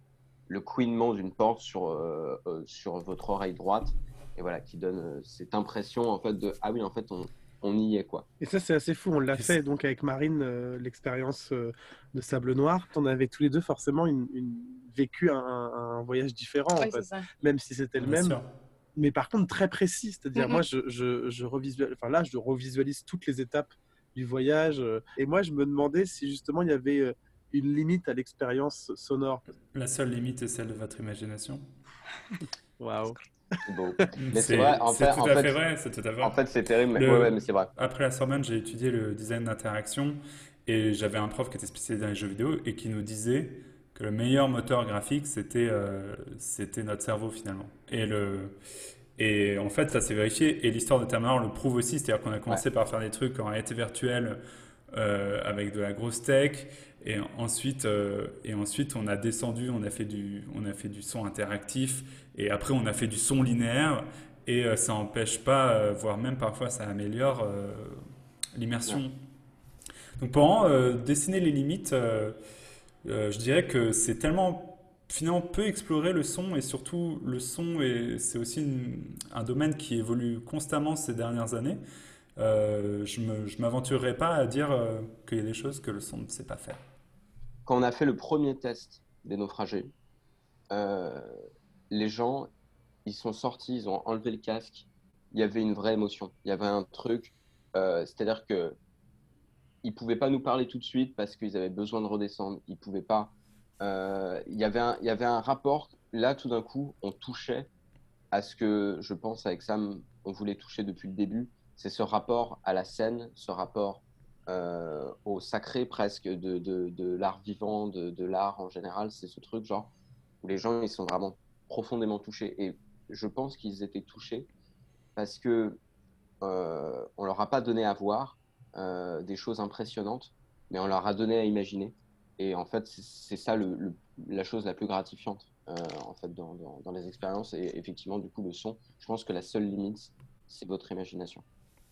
le couinement d'une porte sur, euh, euh, sur votre oreille droite. Et voilà, qui donne euh, cette impression en fait de ah oui, en fait, on, on y est quoi. Et ça, c'est assez fou. On l'a fait donc avec Marine, l'expérience de Sable Noir. On avait tous les deux forcément une, vécu un, voyage différent, en fait. même si c'était le même. Mais par contre, très précis. C'est-à-dire, moi, je, je, je revisualise, enfin là, je revisualise toutes les étapes du voyage. Euh. Et moi, je me demandais si justement il y avait euh, une limite à l'expérience sonore. La seule limite est celle de votre imagination. Waouh. Bon. Mais c'est vrai, en fait, tout à fait, vrai. C'est tout à fait En fait, c'est terrible, mais, ouais, mais c'est vrai. Après la Sorbonne, j'ai étudié le design d'interaction et j'avais un prof qui était spécialisé dans les jeux vidéo et qui nous disait que le meilleur moteur graphique, c'était euh, c'était notre cerveau finalement. Et le et en fait, ça s'est vérifié. Et l'histoire de Tamar le prouve aussi. C'est-à-dire qu'on a commencé par faire des trucs en réalité virtuelle euh, avec de la grosse tech. Et ensuite, euh, et ensuite, on a descendu, on a, fait du, on a fait du son interactif. Et après, on a fait du son linéaire. Et euh, ça n'empêche pas, voire même parfois, ça améliore l'immersion. Donc, pour dessiner les limites, je dirais que c'est tellement finalement peut explorer le son et surtout le son c'est aussi un domaine qui évolue constamment ces dernières années. Euh, je ne m'aventurerai pas à dire euh, qu'il y a des choses que le son ne sait pas faire. Quand on a fait le premier test des naufragés, euh, les gens, ils sont sortis, ils ont enlevé le casque. Il y avait une vraie émotion. Il y avait un truc, c'est-à-dire que ils pouvaient pas nous parler tout de suite parce qu'ils avaient besoin de redescendre. Ils pouvaient pas euh, il y avait un rapport, là tout d'un coup, on touchait à ce que je pense avec Sam, on voulait toucher depuis le début, c'est ce rapport à la scène, ce rapport euh, au sacré presque de, de, l'art vivant, de, de l'art en général, c'est ce truc genre où les gens ils sont vraiment profondément touchés. Et je pense qu'ils étaient touchés parce que euh, on leur a pas donné à voir euh, des choses impressionnantes, mais on leur a donné à imaginer. Et en fait, c'est ça le, la chose la plus gratifiante euh, en fait, dans, dans, les expériences. Et effectivement, du coup, le son, je pense que la seule limite, c'est votre imagination.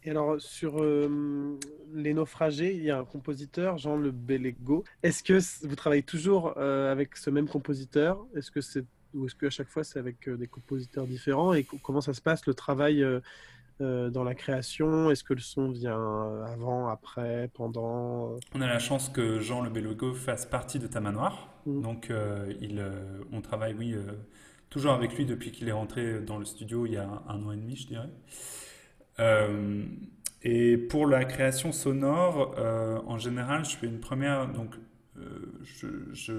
Et alors, sur euh, Les Naufragés, il y a un compositeur, Jean Le Bellego. Est-ce que vous travaillez toujours euh, avec ce même compositeur? Est-ce que c'est ou est-ce qu'à chaque fois c'est avec des compositeurs différents? Et comment ça se passe le travail euh, dans la création? Est-ce que le son vient euh, avant, après, pendant euh? On a la chance que Jean Le Bellogo fasse partie de Tamanoir. Mmh. Donc, il, on travaille, oui, toujours avec lui depuis qu'il est rentré dans le studio il y a un, an et demi, je dirais. Et pour la création sonore, en général, je fais une première. Donc,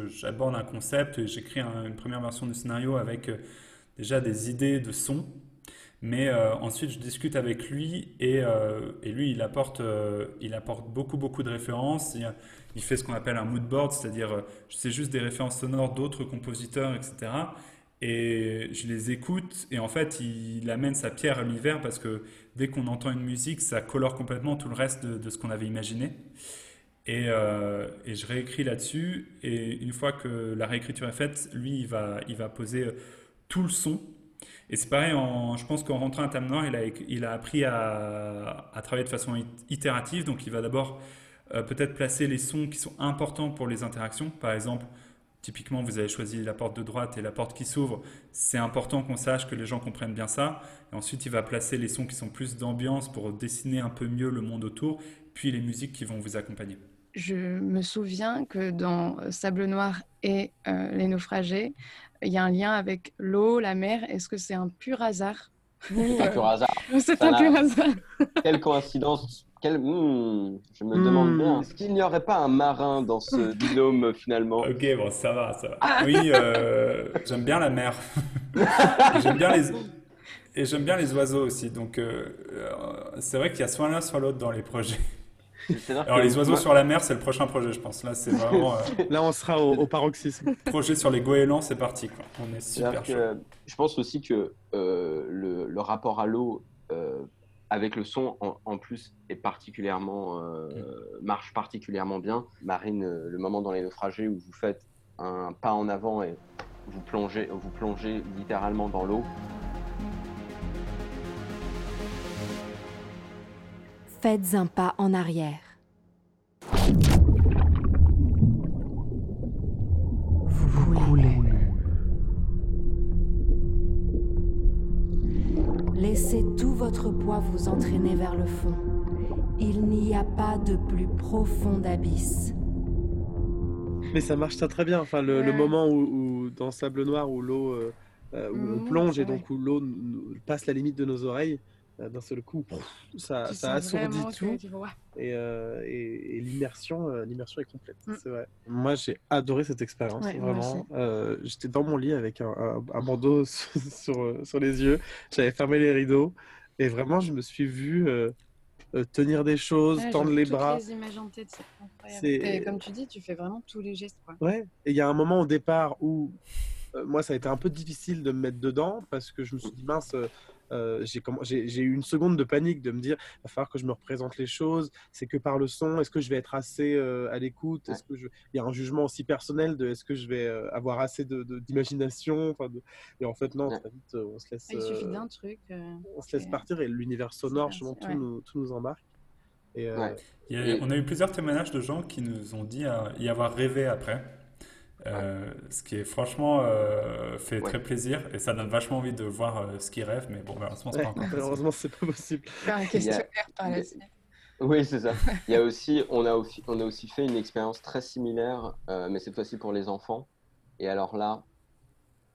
j'aborde un concept et j'écris une première version du scénario avec déjà des idées de son mais euh, ensuite, je discute avec lui et, euh, lui, il apporte, euh, il apporte beaucoup, beaucoup de références. Il, il fait ce qu'on appelle un mood board, c'est-à-dire, c'est juste des références sonores d'autres compositeurs, etc. Et je les écoute et en fait, il, amène sa pierre à l'univers parce que dès qu'on entend une musique, ça colore complètement tout le reste de, ce qu'on avait imaginé. Et, et, je réécris là-dessus. Et une fois que la réécriture est faite, lui, il va, il va poser tout le son et c'est pareil, je pense qu'en rentrant à Tam Noir, il a, il a appris à, à, travailler de façon itérative. Donc il va d'abord euh, peut-être placer les sons qui sont importants pour les interactions. Par exemple, typiquement, vous avez choisi la porte de droite et la porte qui s'ouvre. C'est important qu'on sache que les gens comprennent bien ça. Et ensuite, il va placer les sons qui sont plus d'ambiance pour dessiner un peu mieux le monde autour, puis les musiques qui vont vous accompagner. je me souviens que dans Sable Noir et Les Naufragés, il y a un lien avec l'eau, la mer. Est-ce que c'est un pur hasard? C'est un pur hasard. C'est un pur hasard. Quelle coïncidence quel... Hmm, je me demande Hmm. bien, est-ce qu'il n'y aurait pas un marin dans ce binôme finalement? Ok, bon, ça va, ça va. Oui, euh, j'aime bien la mer. Et j'aime bien les... Et j'aime bien les oiseaux aussi. Donc, euh, euh, c'est vrai qu'il y a soit l'un, soit l'autre dans les projets. Alors, les oiseaux moi- sur la mer, c'est le prochain projet, je pense. Là, c'est vraiment. euh, Là, on sera au, au paroxysme. projet sur les goélands, c'est parti, quoi. On est super que chaud. je pense aussi que euh, le, le rapport à l'eau euh, avec le son en, en plus est particulièrement euh, marche particulièrement bien. Marine, euh, le moment dans les naufragés où vous faites un pas en avant et vous plongez, vous plongez littéralement dans l'eau. Faites un pas en arrière. Votre poids vous entraîner vers le fond. Il n'y a pas de plus profond abysse. Mais ça marche très très bien. Enfin, le, moment où, où, dans Sable Noir où l'eau euh, euh, on Mmh, plonge et donc où l'eau passe la limite de nos oreilles, euh, d'un seul coup, pff, ça, Tu ça assourdit tout. Et, euh, et, et l'immersion, euh, l'immersion est complète. Mm. C'est vrai. Moi, j'ai adoré cette expérience. Ouais, vraiment. Euh, J'étais dans mon lit avec un, un- un bandeau sur, sur, sur les yeux. J'avais fermé les rideaux et vraiment, je me suis vu euh, euh, tenir des choses, Ouais, tendre les toutes bras. les images en tête, c'est incroyable. C'est- Et comme tu dis, tu fais vraiment tous les gestes. Quoi. Ouais, et il y a un moment au départ où euh, moi ça a été un peu difficile de me mettre dedans parce que je me suis dit mince, euh, j'ai eu une seconde de panique de me dire il va falloir que je me représente les choses, c'est que par le son, est-ce que je vais être assez euh, à l'écoute, est-ce que je... il y a un jugement aussi personnel de est-ce que je vais euh, avoir assez de- de- d'imagination, enfin, de- et en fait non, très vite on se laisse, Ah, Il suffit d'un truc. euh, on se laisse partir et l'univers sonore, justement, tout, ouais. nous, tout nous embarque. Et, euh, Ouais. A- on a eu plusieurs témoignages de gens qui nous ont dit euh, y avoir rêvé après. Euh, ce qui est franchement euh, fait Ouais. très plaisir et ça donne vachement envie de voir euh, ce qu'ils rêvent, mais bon, malheureusement, c'est ouais, pas encore malheureusement c'est pas possible. Faire un a- par la suite. Oui, c'est ça. Il y a aussi, on a aussi, on a aussi fait une expérience très similaire, euh, mais cette fois-ci pour les enfants. Et alors là,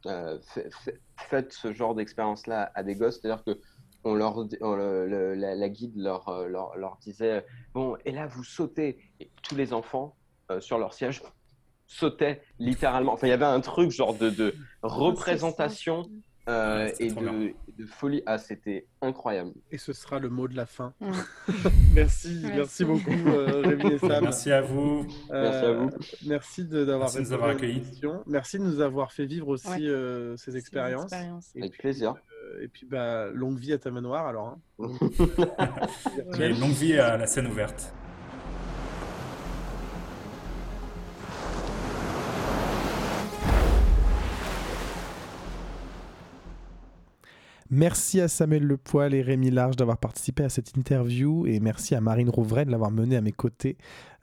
euh, fait- fait- faites ce genre d'expérience-là à des gosses, c'est-à-dire que on leur, on le- le- la, la guide leur, leur, leur disait bon, et là vous sautez, et tous les enfants euh, sur leur siège sautaient littéralement. Enfin, il y avait un truc genre de, de représentation euh, et de, de folie. Ah, c'était incroyable. Et ce sera le mot de la fin. Merci, merci, Merci. beaucoup euh, Rémi et Sam. Merci à vous. Merci à vous. Merci de- d'avoir Merci de nous avoir accueillis. Merci de nous avoir fait vivre aussi Ouais. euh, ces expériences. expérience. Avec puis, plaisir. euh, et puis bah, longue vie à ta manoir alors. hein. Et longue vie à la scène ouverte. Merci à Samuel Lepoil et Rémi Large d'avoir participé à cette interview et merci à Marine Rouvray de l'avoir menée à mes côtés.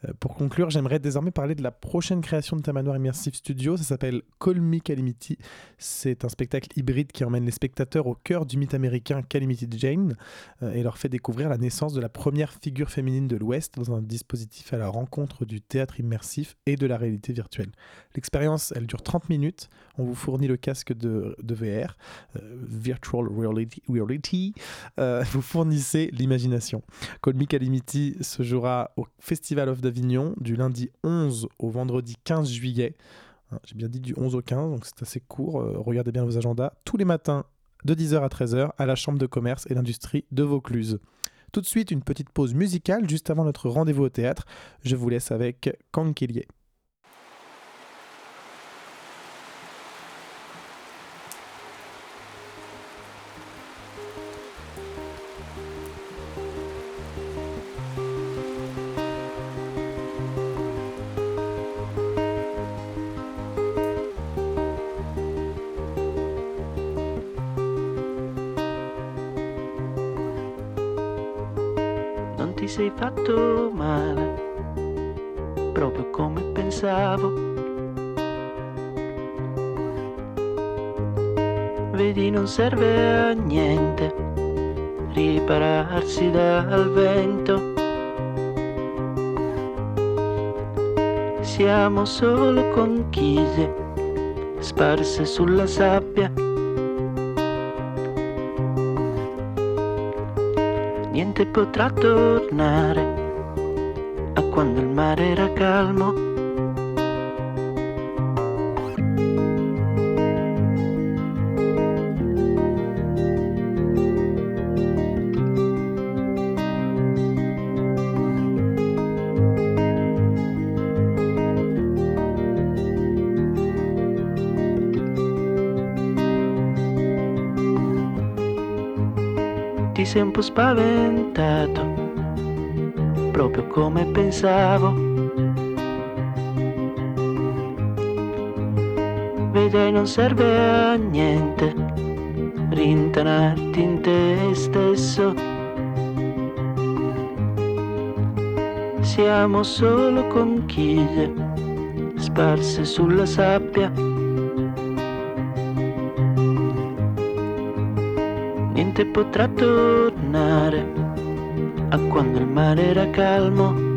Euh, pour conclure, j'aimerais désormais parler de la prochaine création de Tamanoir Immersive Studio. Ça s'appelle Call Me Calamity. C'est un spectacle hybride qui emmène les spectateurs au cœur du mythe américain Calamity Jane euh, et leur fait découvrir la naissance de la première figure féminine de l'Ouest dans un dispositif à la rencontre du théâtre immersif et de la réalité virtuelle. L'expérience, elle dure 30 minutes. On vous fournit le casque de, VR, euh, Virtual Reality. vous fournissez l'imagination. Call Me Calamity se jouera au Festival of du lundi 11 au vendredi 15 juillet. Hein, J'ai bien dit du 11 au 15, donc c'est assez court. Euh, regardez bien vos agendas. Tous les matins de 10h à 13h à la Chambre de commerce et d'industrie de Vaucluse. Tout de suite, une petite pause musicale juste avant notre rendez-vous au théâtre. Je vous laisse avec Canquillier. Sei fatto male, proprio come pensavo. Vedi, non serve a niente ripararsi dal vento. Siamo solo conchise sparse sulla sabbia. Potrà tornare a quando il mare era calmo. Sei un po' spaventato, proprio come pensavo. Vedrai non serve a niente rintanarti in te stesso. Siamo solo conchiglie sparse sulla sabbia. Niente potrà tornare a quando il mare era calmo.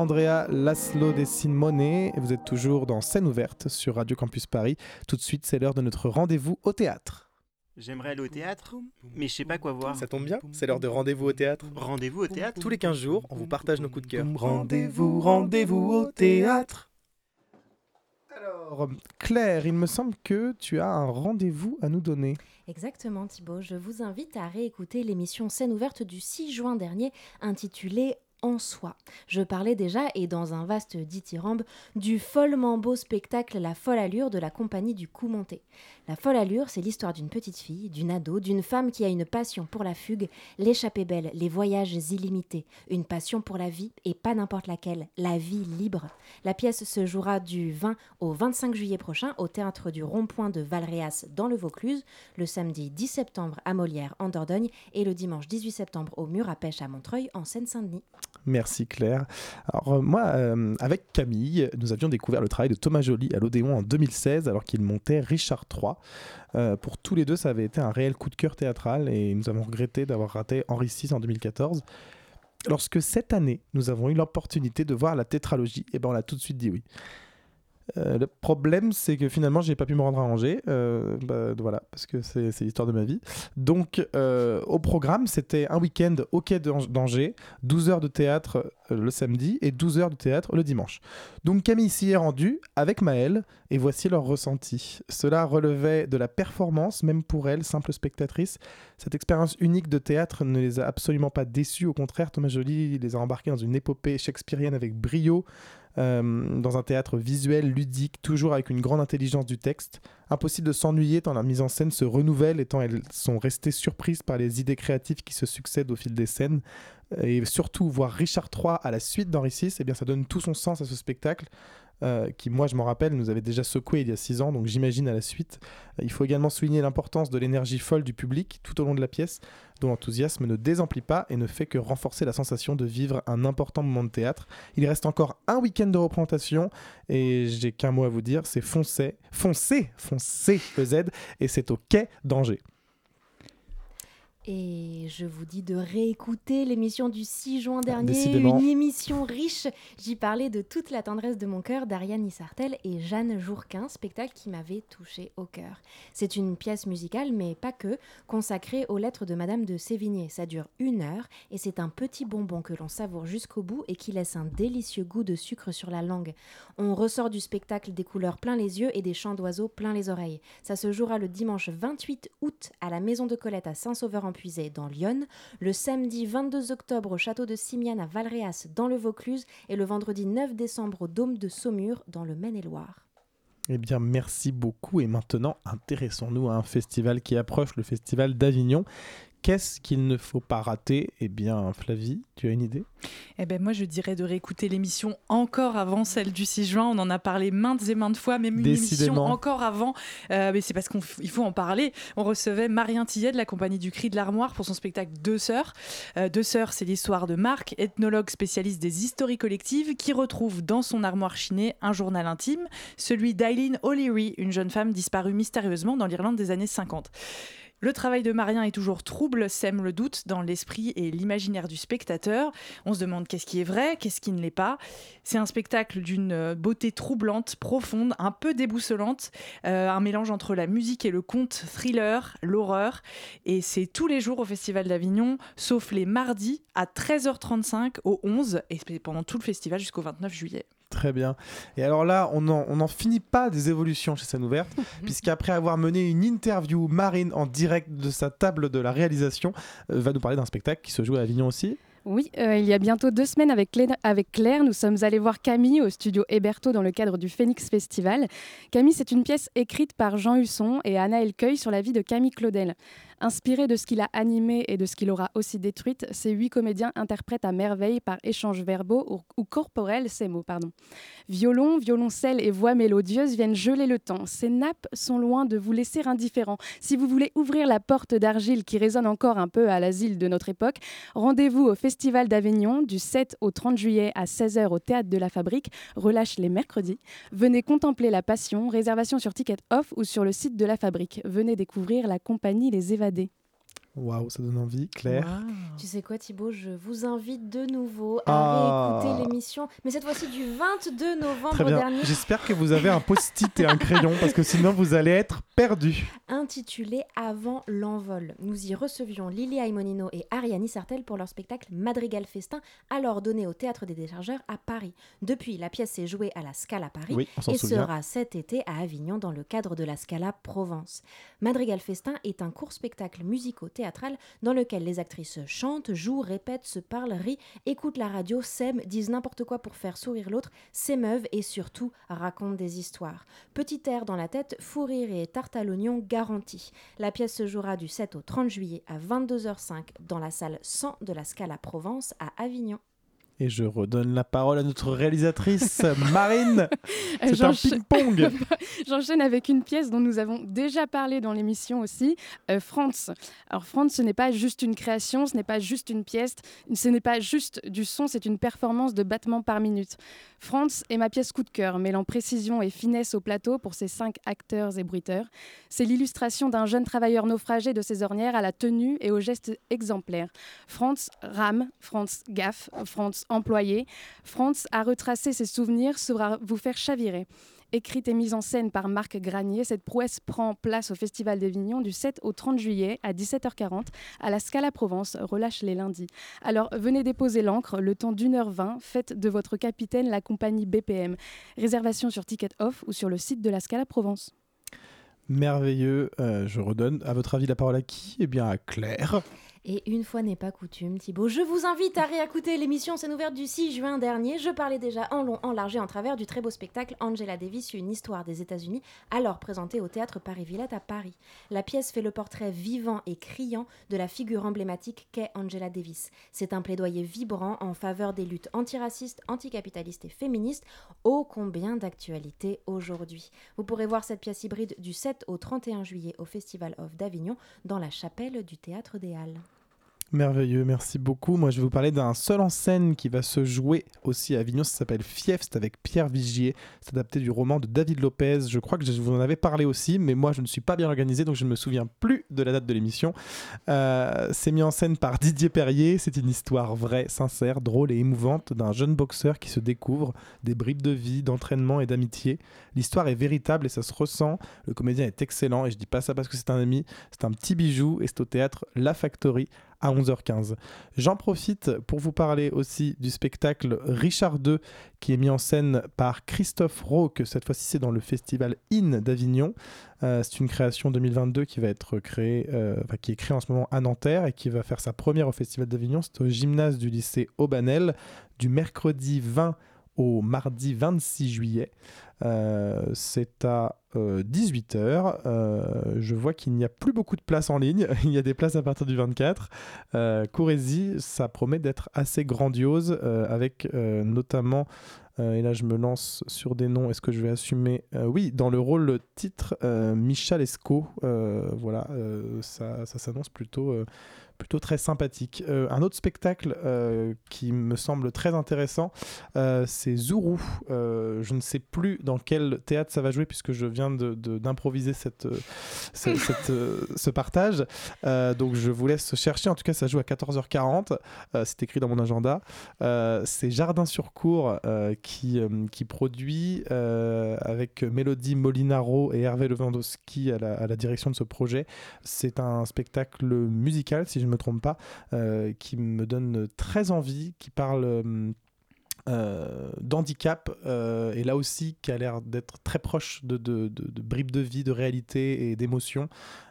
Andrea Laszlo de Simone et vous êtes toujours dans Scène ouverte sur Radio Campus Paris. Tout de suite, c'est l'heure de notre rendez-vous au théâtre. J'aimerais aller au théâtre, mais je sais pas quoi voir. Ça tombe bien, c'est l'heure de rendez-vous au théâtre. Rendez-vous au théâtre Tous les 15 jours, on vous partage nos coups de cœur. Rendez-vous, rendez-vous au théâtre. Alors, Claire, il me semble que tu as un rendez-vous à nous donner. Exactement Thibaut, je vous invite à réécouter l'émission Scène ouverte du 6 juin dernier intitulée En soi. Je parlais déjà, et dans un vaste dithyrambe, du follement beau spectacle La folle allure de la compagnie du coup monté. La folle allure, c'est l'histoire d'une petite fille, d'une ado, d'une femme qui a une passion pour la fugue, l'échappée belle, les voyages illimités, une passion pour la vie, et pas n'importe laquelle, la vie libre. La pièce se jouera du 20 au 25 juillet prochain au théâtre du Rond-Point de Valréas dans le Vaucluse, le samedi 10 septembre à Molière en Dordogne et le dimanche 18 septembre au Mur à Pêche à Montreuil en Seine-Saint-Denis. Merci Claire. Alors euh, moi, euh, avec Camille, nous avions découvert le travail de Thomas Joly à l'Odéon en 2016 alors qu'il montait Richard III. Euh, pour tous les deux, ça avait été un réel coup de cœur théâtral et nous avons regretté d'avoir raté Henri VI en 2014. Lorsque cette année, nous avons eu l'opportunité de voir la tétralogie, et ben on a tout de suite dit oui. Euh, le problème, c'est que finalement, j'ai pas pu me rendre à Angers. euh, bah, voilà, parce que c'est l'histoire de ma vie. Donc, euh, au programme, c'était un week-end au quai d'Ang- d'Angers, 12 heures de théâtre le samedi et 12 heures de théâtre le dimanche. Donc, Camille s'y est rendue avec Maëlle, et voici leur ressenti. Cela relevait de la performance, même pour elle, simple spectatrice. Cette expérience unique de théâtre ne les a absolument pas déçus. Au contraire, Thomas Joly les a embarqués dans une épopée shakespearienne avec brio, euh, dans un théâtre visuel, ludique, toujours avec une grande intelligence du texte. Impossible de s'ennuyer tant la mise en scène se renouvelle et tant elles sont restées surprises par les idées créatives qui se succèdent au fil des scènes. Et surtout, voir Richard III à la suite d'Henri VI, eh bien, ça donne tout son sens à ce spectacle. Euh, qui, moi, je m'en rappelle, nous avait déjà secoué il y a six ans, donc j'imagine à la suite. Euh, il faut également souligner l'importance de l'énergie folle du public tout au long de la pièce, dont l'enthousiasme ne désemplit pas et ne fait que renforcer la sensation de vivre un important moment de théâtre. Il reste encore un week-end de représentation et j'ai qu'un mot à vous dire, c'est foncez, foncez, foncez le Z et c'est au quai d'Angers. Et je vous dis de réécouter l'émission du 6 juin dernier, décidément. une émission riche. J'y parlais de toute la tendresse de mon cœur d'Ariane Issartel et Jeanne Jourquin, spectacle qui m'avait touché au cœur. C'est une pièce musicale, mais pas que, consacrée aux lettres de Madame de Sévigné. Ça dure une heure et c'est un petit bonbon que l'on savoure jusqu'au bout et qui laisse un délicieux goût de sucre sur la langue. On ressort du spectacle des couleurs plein les yeux et des chants d'oiseaux plein les oreilles. Ça se jouera le dimanche 28 août à la Maison de Colette à Saint-Sauveur-en-Puisé dans Lyon, le samedi 22 octobre au château de Simiane à Valréas dans le Vaucluse et le vendredi 9 décembre au Dôme de Saumur dans le Maine-et-Loire. Eh bien, merci beaucoup. Et maintenant, intéressons-nous à un festival qui approche, le festival d'Avignon. Qu'est-ce qu'il ne faut pas rater? Eh bien, Flavie, tu as une idée? Eh ben moi, je dirais de réécouter l'émission encore avant celle du 6 juin. On en a parlé maintes et maintes fois, même une émission encore avant. Euh, mais c'est parce qu'il faut en parler. On recevait Marien Tillet de la compagnie du Cri de l'Armoire pour son spectacle Deux Sœurs. Euh, Deux Sœurs, c'est l'histoire de Marc, ethnologue spécialiste des histories collectives, qui retrouve dans son armoire chinée un journal intime, celui d'Eileen O'Leary, une jeune femme disparue mystérieusement dans l'Irlande des années 50. Le travail de Marien est toujours trouble, sème le doute dans l'esprit et l'imaginaire du spectateur. On se demande qu'est-ce qui est vrai, qu'est-ce qui ne l'est pas. C'est un spectacle d'une euh, beauté troublante, profonde, un peu déboussolante, euh, un mélange entre la musique et le conte, thriller, l'horreur. Et c'est tous les jours au Festival d'Avignon, sauf les mardis à 13h35 au 11 et pendant tout le festival jusqu'au 29 juillet. Très bien. Et alors là, on n'en on en finit pas des évolutions chez Scène Ouverte, puisqu'après avoir mené une interview, Marine, en direct de sa table de la réalisation, euh, va nous parler d'un spectacle qui se joue à Avignon aussi. Oui, euh, il y a bientôt deux semaines avec Claire, avec Claire, nous sommes allés voir Camille au studio Héberto dans le cadre du Phoenix Festival. Camille, c'est une pièce écrite par Jean Husson et Anna Elcueil sur la vie de Camille Claudel. Inspiré de ce qu'il a animé et de ce qu'il aura aussi détruite, ces huit comédiens interprètent à merveille par échanges verbaux ou, ou corporels ces mots. Pardon. Violon, violoncelle et voix mélodieuse viennent geler le temps. Ces nappes sont loin de vous laisser indifférent. Si vous voulez ouvrir la porte d'argile qui résonne encore un peu à l'asile de notre époque, rendez-vous au Festival d'Avignon du 7 au 30 juillet à 16h au Théâtre de la Fabrique, relâche les mercredis. Venez contempler la passion, réservation sur Ticket Off ou sur le site de la Fabrique. Venez découvrir la compagnie Les Évadés s'évader. Waouh, ça donne envie, Claire. Tu sais quoi Thibaut, je vous invite de nouveau à Ah. réécouter l'émission, mais cette fois-ci du 22 novembre Très bien. dernier. J'espère que vous avez un post-it et un crayon, parce que sinon vous allez être perdu. intitulé Avant l'envol. Nous y recevions Lily Aimonino et Ariane Sartel pour leur spectacle Madrigal Festin, alors donné au Théâtre des Déchargeurs à Paris. Depuis, la pièce s'est jouée à la Scala Paris Oui, et souvient. sera cet été à Avignon dans le cadre de la Scala Provence. Madrigal Festin est un court spectacle dans lequel les actrices chantent, jouent, répètent, se parlent, rient, écoutent la radio, s'aiment, disent n'importe quoi pour faire sourire l'autre, s'émeuvent et surtout racontent des histoires. Petit air dans la tête, fou rire et tarte à l'oignon garanti. La pièce se jouera du 7 au 30 juillet à 22h05 dans la salle 100 de la Scala Provence à Avignon. Et je redonne la parole à notre réalisatrice, Marine. C'est un ping-pong. J'enchaîne avec une pièce dont nous avons déjà parlé dans l'émission aussi, euh, Franz. Alors Franz, ce n'est pas juste une création, ce n'est pas juste une pièce, ce n'est pas juste du son, c'est une performance de battements par minute. Franz est ma pièce coup de cœur, mêlant précision et finesse au plateau pour ses cinq acteurs et bruiteurs. C'est l'illustration d'un jeune travailleur naufragé de ses ornières à la tenue et aux gestes exemplaires. Franz rame, Franz gaffe, Franz employé. Franz a retracé ses souvenirs, saura vous faire chavirer. Écrite et mise en scène par Marc Granier, cette prouesse prend place au Festival d'Avignon du 7 au 30 juillet à 17h40 à la Scala Provence, relâche les lundis. Alors venez déposer l'encre, le temps d'une heure vingt, faites de votre capitaine la compagnie BPM. Réservation sur Ticket Off ou sur le site de la Scala Provence. Merveilleux. Euh, je redonne, à votre avis, la parole à qui? Eh bien, à Claire. Et une fois n'est pas coutume, Thibaut, je vous invite à réécouter l'émission scène ouverte du 6 juin dernier. Je parlais déjà en long, en large et en travers du très beau spectacle Angela Davis, une histoire des États-Unis, alors présenté au théâtre Paris-Villette à Paris. La pièce fait le portrait vivant et criant de la figure emblématique qu'est Angela Davis. C'est un plaidoyer vibrant en faveur des luttes antiracistes, anticapitalistes et féministes, ô combien d'actualité aujourd'hui. Vous pourrez voir cette pièce hybride du 7 au 31 juillet au Festival of d'Avignon dans la chapelle du théâtre des Halles. Merveilleux, merci beaucoup. Moi, je vais vous parler d'un seul en scène qui va se jouer aussi à Avignon. Ça s'appelle Fief, c'est avec Pierre Vigier. C'est adapté du roman de David Lopez. Je crois que je vous en avais parlé aussi, mais moi, je ne suis pas bien organisé, donc je ne me souviens plus de la date de l'émission. Euh, c'est mis en scène par Didier Perrier. C'est une histoire vraie, sincère, drôle et émouvante d'un jeune boxeur qui se découvre des bribes de vie, d'entraînement et d'amitié. L'histoire est véritable et ça se ressent. Le comédien est excellent et je dis pas ça parce que c'est un ami. C'est un petit bijou et c'est au théâtre La Factory à 11h15. J'en profite pour vous parler aussi du spectacle Richard II qui est mis en scène par Christophe Rauque. Cette fois-ci, c'est dans le festival IN d'Avignon. Euh, c'est une création 2022 qui va être créée, euh, qui est créée en ce moment à Nanterre et qui va faire sa première au festival d'Avignon. C'est au gymnase du lycée Aubanel du mercredi 20 au mardi 26 juillet. Euh, c'est à 18h. je vois qu'il n'y a plus beaucoup de places en ligne. Il y a des places à partir du 24. Euh, Courez-y, ça promet d'être assez grandiose euh, avec euh, notamment. et là, je me lance sur des noms. Est-ce que je vais assumer Oui, dans le rôle titre, Michel Esco. voilà, ça, ça s'annonce plutôt plutôt très sympathique. Euh, un autre spectacle euh, qui me semble très intéressant, euh, c'est Zourou. je ne sais plus dans quel théâtre ça va jouer puisque je viens d'improviser de, cette, cette, ce partage. donc je vous laisse chercher. En tout cas, ça joue à 14h40. c'est écrit dans mon agenda. c'est Jardin sur Cour qui, qui produit avec Mélodie Molinaro et Hervé Lewandowski à la, à la direction de ce projet. C'est un spectacle musical, si je me trompe pas, euh, qui me donne très envie, qui parle euh, euh, d'handicap et là aussi qui a l'air d'être très proche de, de, de, bribes de vie, de réalité et d'émotion.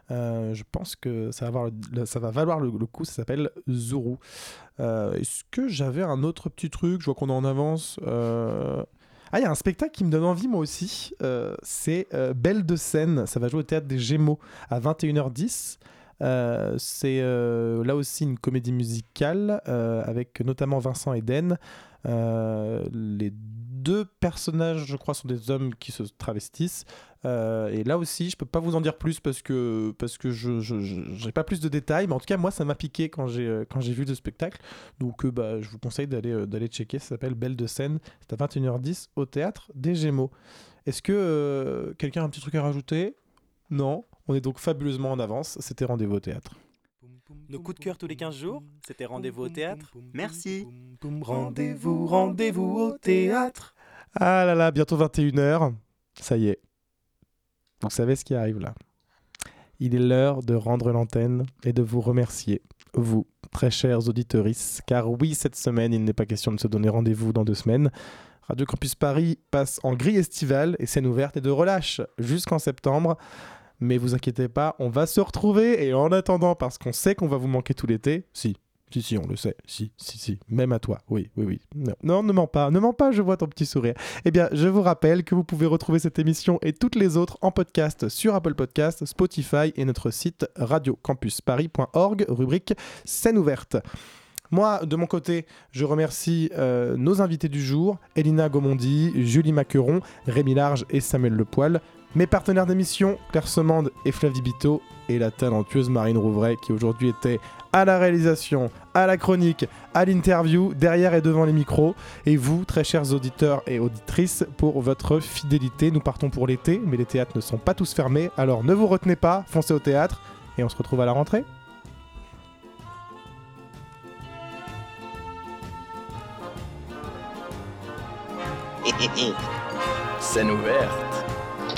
je pense que ça va, valoir le, coup, ça s'appelle Zuru. Est-ce que j'avais un autre petit truc? Je vois qu'on est en avance. Ah, il y a un spectacle qui me donne envie, moi aussi. c'est Belle de scène. Ça va jouer au théâtre des Gémeaux à 21h10. Euh, c'est euh, là aussi une comédie musicale euh, avec notamment Vincent Eden. les deux personnages, je crois, sont des hommes qui se travestissent. et là aussi, je peux pas vous en dire plus parce que parce que je n'ai pas plus de détails, mais en tout cas, moi, ça m'a piqué quand j'ai quand j'ai vu le spectacle. Donc, bah, je vous conseille d'aller d'aller checker. Ça s'appelle Belle de scène. C'est à 21h10 au théâtre des Gémeaux. Est-ce que quelqu'un a un petit truc à rajouter? Non? On est donc fabuleusement en avance. C'était rendez-vous au théâtre. Nos coups de cœur tous les 15 jours, c'était rendez-vous au théâtre. Merci. Rendez-vous, rendez-vous au théâtre. Ah là là, bientôt 21h. Ça y est. Vous savez ce qui arrive là. Il est l'heure de rendre l'antenne et de vous remercier, vous, très chers auditeurs, car oui, cette semaine, il n'est pas question de se donner rendez-vous dans deux semaines. Radio Campus Paris passe en grille estivale et scène ouverte et de relâche jusqu'en septembre. Mais vous inquiétez pas, on va se retrouver. Et en attendant, parce qu'on sait qu'on va vous manquer tout l'été, si, si, si, on le sait. Si, si, si. Même à toi. Oui, oui, oui. Non, ne mens pas. Ne mens pas, je vois ton petit sourire. Eh bien, je vous rappelle que vous pouvez retrouver cette émission et toutes les autres en podcast sur Apple Podcast, Spotify et notre site radiocampusparis.org, rubrique scène ouverte. Moi, de mon côté, je remercie euh, nos invités du jour, Elina Gomondi, Julie Maqueron, Rémi Large et Samuel Lepoil. Mes partenaires d'émission, Claire Semande et Flavie Bito, et la talentueuse Marine Rouvray, qui aujourd'hui était à la réalisation, à la chronique, à l'interview, derrière et devant les micros. Et vous, très chers auditeurs et auditrices, pour votre fidélité. Nous partons pour l'été, mais les théâtres ne sont pas tous fermés, alors ne vous retenez pas, foncez au théâtre, et on se retrouve à la rentrée. Scène ouverte.